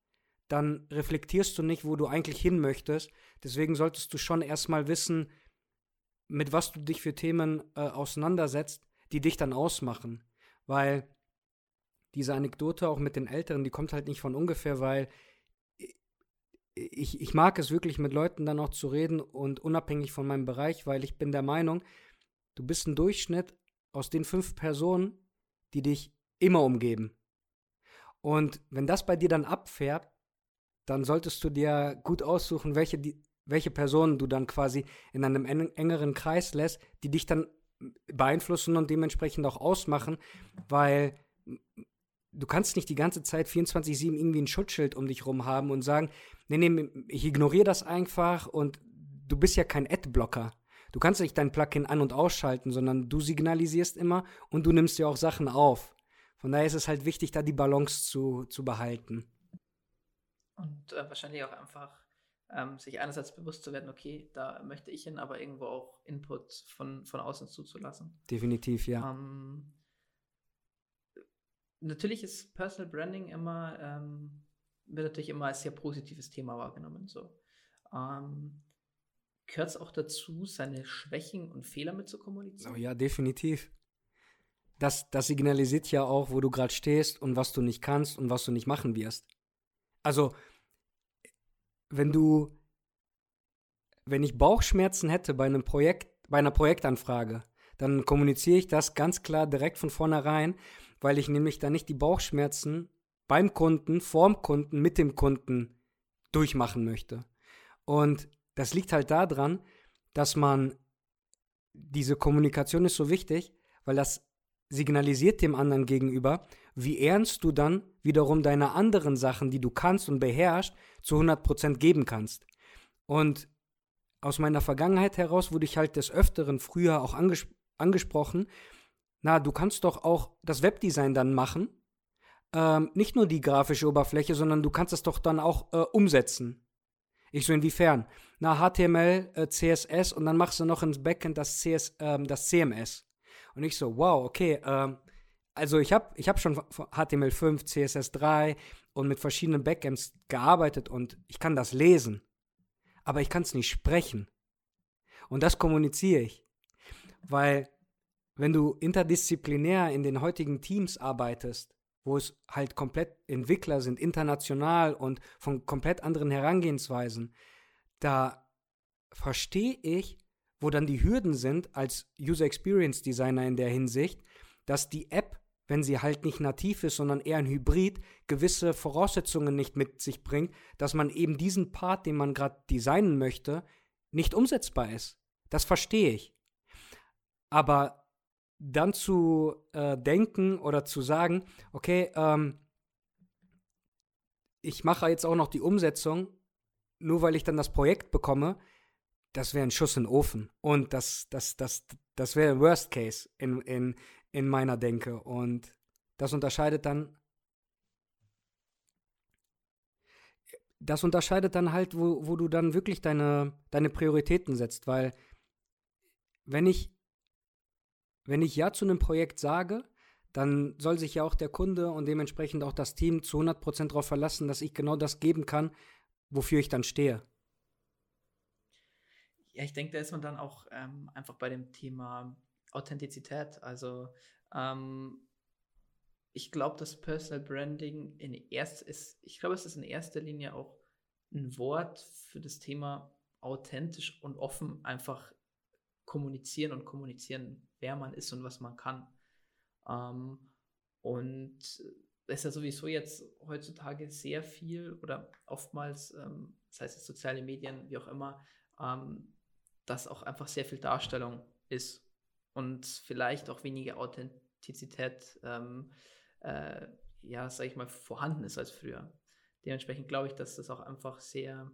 dann reflektierst du nicht, wo du eigentlich hin möchtest. Deswegen solltest du schon erstmal wissen, mit was du dich für Themen äh, auseinandersetzt, die dich dann ausmachen. Weil diese Anekdote auch mit den Älteren, die kommt halt nicht von ungefähr, weil ich, ich mag es wirklich mit Leuten dann auch zu reden und unabhängig von meinem Bereich, weil ich bin der Meinung, Du bist ein Durchschnitt aus den fünf Personen, die dich immer umgeben. Und wenn das bei dir dann abfährt, dann solltest du dir gut aussuchen, welche, welche Personen du dann quasi in einem engeren Kreis lässt, die dich dann beeinflussen und dementsprechend auch ausmachen, weil du kannst nicht die ganze Zeit 24-7 irgendwie ein Schutzschild um dich rum haben und sagen, nee, nee, ich ignoriere das einfach und du bist ja kein Adblocker. Du kannst nicht dein Plugin an- und ausschalten, sondern du signalisierst immer und du nimmst ja auch Sachen auf. Von daher ist es halt wichtig, da die Balance zu, zu behalten. Und äh, wahrscheinlich auch einfach ähm, sich einerseits bewusst zu werden, okay, da möchte ich hin, aber irgendwo auch Input von, von außen zuzulassen. Definitiv, ja. Ähm, natürlich ist Personal Branding immer, ähm, wird natürlich immer als sehr positives Thema wahrgenommen. So. Ähm, Gehört es auch dazu, seine Schwächen und Fehler mit zu kommunizieren? Oh ja, definitiv. Das, das signalisiert ja auch, wo du gerade stehst und was du nicht kannst und was du nicht machen wirst. Also, wenn du, wenn ich Bauchschmerzen hätte bei einem Projekt, bei einer Projektanfrage, dann kommuniziere ich das ganz klar direkt von vornherein, weil ich nämlich dann nicht die Bauchschmerzen beim Kunden, vorm Kunden, mit dem Kunden durchmachen möchte. Und das liegt halt daran, dass man diese Kommunikation ist so wichtig, weil das signalisiert dem anderen gegenüber, wie ernst du dann wiederum deine anderen Sachen, die du kannst und beherrschst, zu 100% geben kannst. Und aus meiner Vergangenheit heraus wurde ich halt des Öfteren früher auch anges angesprochen, na, du kannst doch auch das Webdesign dann machen. Ähm, nicht nur die grafische Oberfläche, sondern du kannst es doch dann auch äh, umsetzen. Ich so, inwiefern? Na, HTML, äh, CSS und dann machst du noch ins Backend das, CS, ähm, das CMS. Und ich so, wow, okay, ähm, also ich habe ich hab schon HTML5, CSS3 und mit verschiedenen Backends gearbeitet und ich kann das lesen. Aber ich kann es nicht sprechen. Und das kommuniziere ich. Weil wenn du interdisziplinär in den heutigen Teams arbeitest, wo es halt komplett Entwickler sind, international und von komplett anderen Herangehensweisen, da verstehe ich, wo dann die Hürden sind als User Experience Designer in der Hinsicht, dass die App, wenn sie halt nicht nativ ist, sondern eher ein Hybrid, gewisse Voraussetzungen nicht mit sich bringt, dass man eben diesen Part, den man gerade designen möchte, nicht umsetzbar ist. Das verstehe ich. Aber dann zu äh, denken oder zu sagen, okay, ähm, ich mache jetzt auch noch die Umsetzung, nur weil ich dann das Projekt bekomme, das wäre ein Schuss in den Ofen. Und das, das, das, das wäre Worst Case in, in, in meiner Denke. Und das unterscheidet dann. Das unterscheidet dann halt, wo, wo du dann wirklich deine, deine Prioritäten setzt, weil wenn ich wenn ich Ja zu einem Projekt sage, dann soll sich ja auch der Kunde und dementsprechend auch das Team zu 100% darauf verlassen, dass ich genau das geben kann, wofür ich dann stehe. Ja, ich denke, da ist man dann auch ähm, einfach bei dem Thema Authentizität. Also ähm, ich glaube, dass Personal Branding in erst ist, ich glaube, es ist in erster Linie auch ein Wort für das Thema authentisch und offen einfach kommunizieren und kommunizieren, wer man ist und was man kann. Ähm, und ist ja sowieso jetzt heutzutage sehr viel oder oftmals, ähm, das heißt soziale Medien, wie auch immer, ähm, dass auch einfach sehr viel Darstellung ist und vielleicht auch weniger Authentizität, ähm, äh, ja, sag ich mal, vorhanden ist als früher. Dementsprechend glaube ich, dass das auch einfach sehr,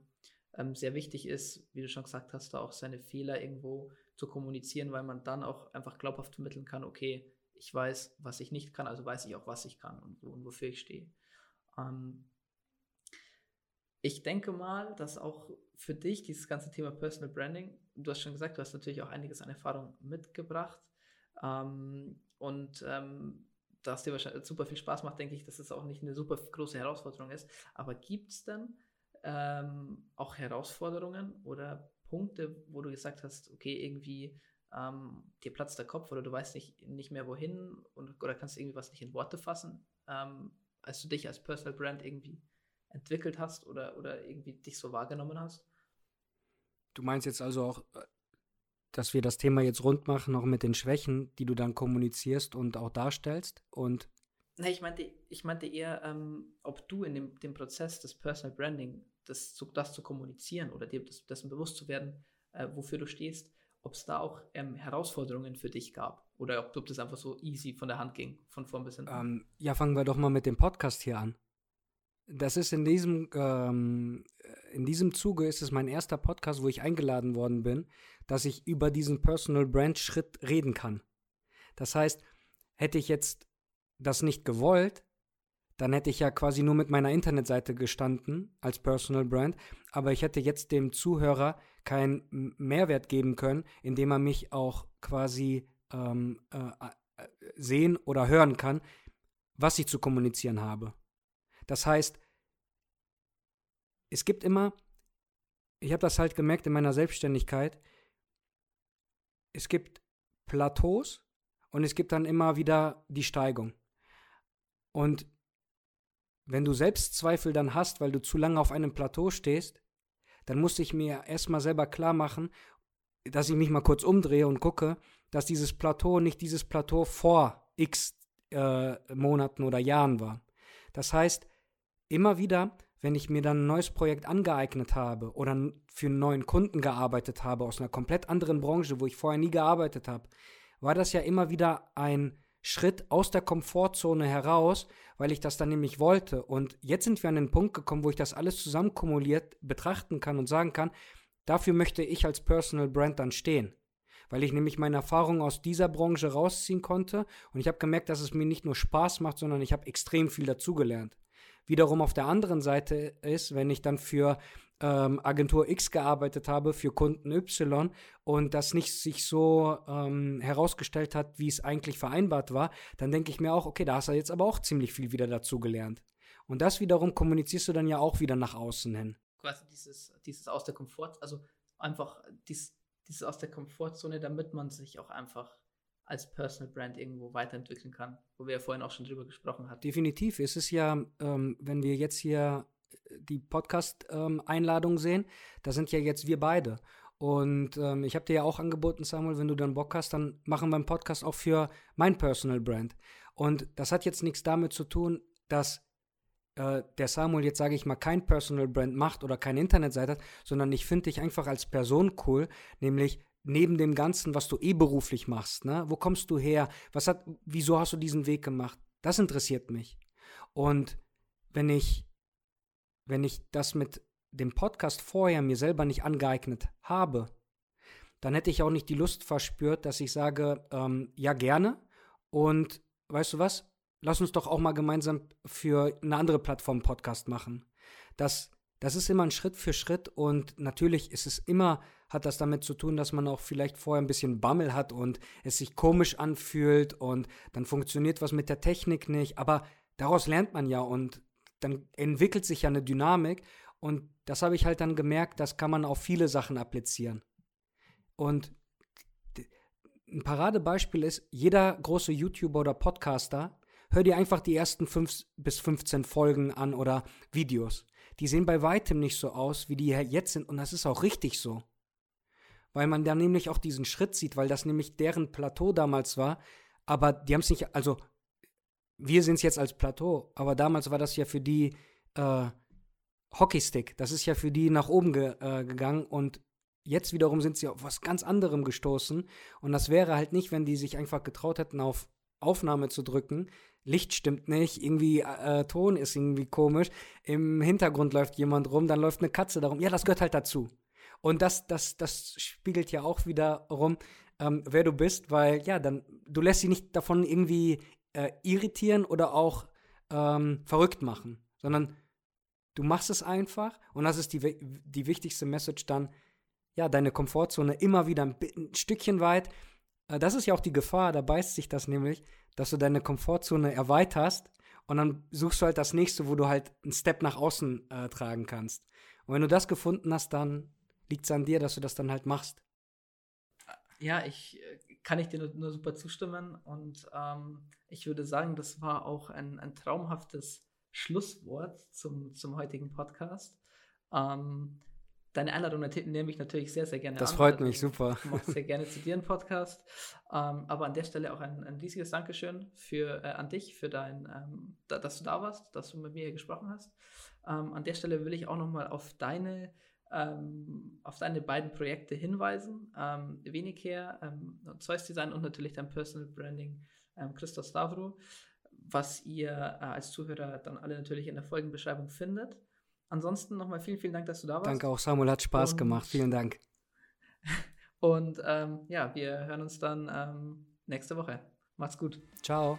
ähm, sehr wichtig ist, wie du schon gesagt hast, da auch seine Fehler irgendwo zu kommunizieren, weil man dann auch einfach glaubhaft vermitteln kann, okay, ich weiß, was ich nicht kann, also weiß ich auch, was ich kann und, und wofür ich stehe. Ähm, ich denke mal, dass auch für dich dieses ganze Thema Personal Branding, du hast schon gesagt, du hast natürlich auch einiges an Erfahrung mitgebracht ähm, und ähm, dass dir wahrscheinlich super viel Spaß macht, denke ich, dass es auch nicht eine super große Herausforderung ist. Aber gibt es denn ähm, auch Herausforderungen oder Punkte, wo du gesagt hast, okay, irgendwie ähm, dir platzt der Kopf oder du weißt nicht, nicht mehr wohin und, oder kannst irgendwie was nicht in Worte fassen, ähm, als du dich als Personal Brand irgendwie entwickelt hast oder, oder irgendwie dich so wahrgenommen hast? Du meinst jetzt also auch, äh, dass wir das Thema jetzt rund machen, auch mit den Schwächen, die du dann kommunizierst und auch darstellst und Nee, ich meinte, ich meinte eher, ähm, ob du in dem, dem Prozess des Personal Branding das zu, das zu kommunizieren oder dir das, dessen bewusst zu werden, äh, wofür du stehst, ob es da auch ähm, Herausforderungen für dich gab oder ob, ob, das einfach so easy von der Hand ging, von vorn bis hinten. Ähm, ja, fangen wir doch mal mit dem Podcast hier an. Das ist in diesem, ähm, in diesem Zuge ist es mein erster Podcast, wo ich eingeladen worden bin, dass ich über diesen Personal Brand Schritt reden kann. Das heißt, hätte ich jetzt das nicht gewollt, dann hätte ich ja quasi nur mit meiner Internetseite gestanden als Personal Brand, aber ich hätte jetzt dem Zuhörer keinen Mehrwert geben können, indem er mich auch quasi ähm, äh, äh, sehen oder hören kann, was ich zu kommunizieren habe. Das heißt, es gibt immer, ich habe das halt gemerkt in meiner Selbstständigkeit, es gibt Plateaus und es gibt dann immer wieder die Steigung. Und wenn du Selbstzweifel dann hast, weil du zu lange auf einem Plateau stehst, dann musste ich mir erstmal selber klar machen, dass ich mich mal kurz umdrehe und gucke, dass dieses Plateau nicht dieses Plateau vor x äh, Monaten oder Jahren war. Das heißt, immer wieder, wenn ich mir dann ein neues Projekt angeeignet habe oder für einen neuen Kunden gearbeitet habe aus einer komplett anderen Branche, wo ich vorher nie gearbeitet habe, war das ja immer wieder ein Schritt aus der Komfortzone heraus, weil ich das dann nämlich wollte. Und jetzt sind wir an den Punkt gekommen, wo ich das alles zusammen kumuliert betrachten kann und sagen kann, dafür möchte ich als Personal Brand dann stehen. Weil ich nämlich meine Erfahrungen aus dieser Branche rausziehen konnte und ich habe gemerkt, dass es mir nicht nur Spaß macht, sondern ich habe extrem viel dazugelernt. Wiederum auf der anderen Seite ist, wenn ich dann für ähm, Agentur X gearbeitet habe für Kunden Y und das nicht sich so ähm, herausgestellt hat, wie es eigentlich vereinbart war, dann denke ich mir auch, okay, da hast du jetzt aber auch ziemlich viel wieder dazugelernt. Und das wiederum kommunizierst du dann ja auch wieder nach außen hin. Quasi dieses, dieses aus der Komfort, also einfach dies, dieses aus der Komfortzone, damit man sich auch einfach als Personal Brand irgendwo weiterentwickeln kann, wo wir ja vorhin auch schon drüber gesprochen hatten. Definitiv. Es ist ja, ähm, wenn wir jetzt hier die Podcast-Einladung ähm, sehen, da sind ja jetzt wir beide. Und ähm, ich habe dir ja auch angeboten, Samuel, wenn du dann Bock hast, dann machen wir einen Podcast auch für mein Personal Brand. Und das hat jetzt nichts damit zu tun, dass äh, der Samuel jetzt, sage ich mal, kein Personal Brand macht oder keine Internetseite hat, sondern ich finde dich einfach als Person cool, nämlich neben dem Ganzen, was du eh beruflich machst, ne? Wo kommst du her? Was hat, wieso hast du diesen Weg gemacht? Das interessiert mich. Und wenn ich wenn ich das mit dem Podcast vorher mir selber nicht angeeignet habe, dann hätte ich auch nicht die Lust verspürt, dass ich sage, ähm, ja gerne. Und weißt du was? Lass uns doch auch mal gemeinsam für eine andere Plattform Podcast machen. Das, das ist immer ein Schritt für Schritt und natürlich ist es immer, hat das damit zu tun, dass man auch vielleicht vorher ein bisschen Bammel hat und es sich komisch anfühlt und dann funktioniert was mit der Technik nicht. Aber daraus lernt man ja und dann entwickelt sich ja eine Dynamik und das habe ich halt dann gemerkt, das kann man auf viele Sachen applizieren. Und ein Paradebeispiel ist, jeder große YouTuber oder Podcaster, hör dir einfach die ersten 5 bis 15 Folgen an oder Videos. Die sehen bei weitem nicht so aus, wie die jetzt sind und das ist auch richtig so. Weil man da nämlich auch diesen Schritt sieht, weil das nämlich deren Plateau damals war, aber die haben es nicht, also wir sind es jetzt als Plateau, aber damals war das ja für die äh, Hockeystick. Das ist ja für die nach oben ge äh, gegangen und jetzt wiederum sind sie auf was ganz anderem gestoßen. Und das wäre halt nicht, wenn die sich einfach getraut hätten, auf Aufnahme zu drücken. Licht stimmt nicht, irgendwie äh, Ton ist irgendwie komisch. Im Hintergrund läuft jemand rum, dann läuft eine Katze darum. Ja, das gehört halt dazu. Und das, das, das spiegelt ja auch wieder rum, ähm, wer du bist, weil ja, dann du lässt sie nicht davon irgendwie äh, irritieren oder auch ähm, verrückt machen, sondern du machst es einfach und das ist die, die wichtigste Message dann, ja, deine Komfortzone immer wieder ein, ein Stückchen weit. Äh, das ist ja auch die Gefahr, da beißt sich das nämlich, dass du deine Komfortzone erweiterst und dann suchst du halt das nächste, wo du halt einen Step nach außen äh, tragen kannst. Und wenn du das gefunden hast, dann liegt es an dir, dass du das dann halt machst. Ja, ich äh, kann ich dir nur, nur super zustimmen und ähm, ich würde sagen, das war auch ein, ein traumhaftes Schlusswort zum, zum heutigen Podcast. Ähm, deine Einladung nehme ich natürlich sehr, sehr gerne das an. Das freut mich, super. Ich mache sehr gerne zu dir einen Podcast. Ähm, aber an der Stelle auch ein, ein riesiges Dankeschön für, äh, an dich, für dein, ähm, da, dass du da warst, dass du mit mir hier gesprochen hast. Ähm, an der Stelle will ich auch nochmal auf deine ähm, auf deine beiden Projekte hinweisen. Ähm, Wenicare, ähm, Zeus Design und natürlich dein Personal Branding ähm, Christos Stavro, was ihr äh, als Zuhörer dann alle natürlich in der Folgenbeschreibung findet. Ansonsten nochmal vielen, vielen Dank, dass du da warst. Danke auch, Samuel, hat Spaß und, gemacht. Vielen Dank. Und ähm, ja, wir hören uns dann ähm, nächste Woche. Macht's gut. Ciao.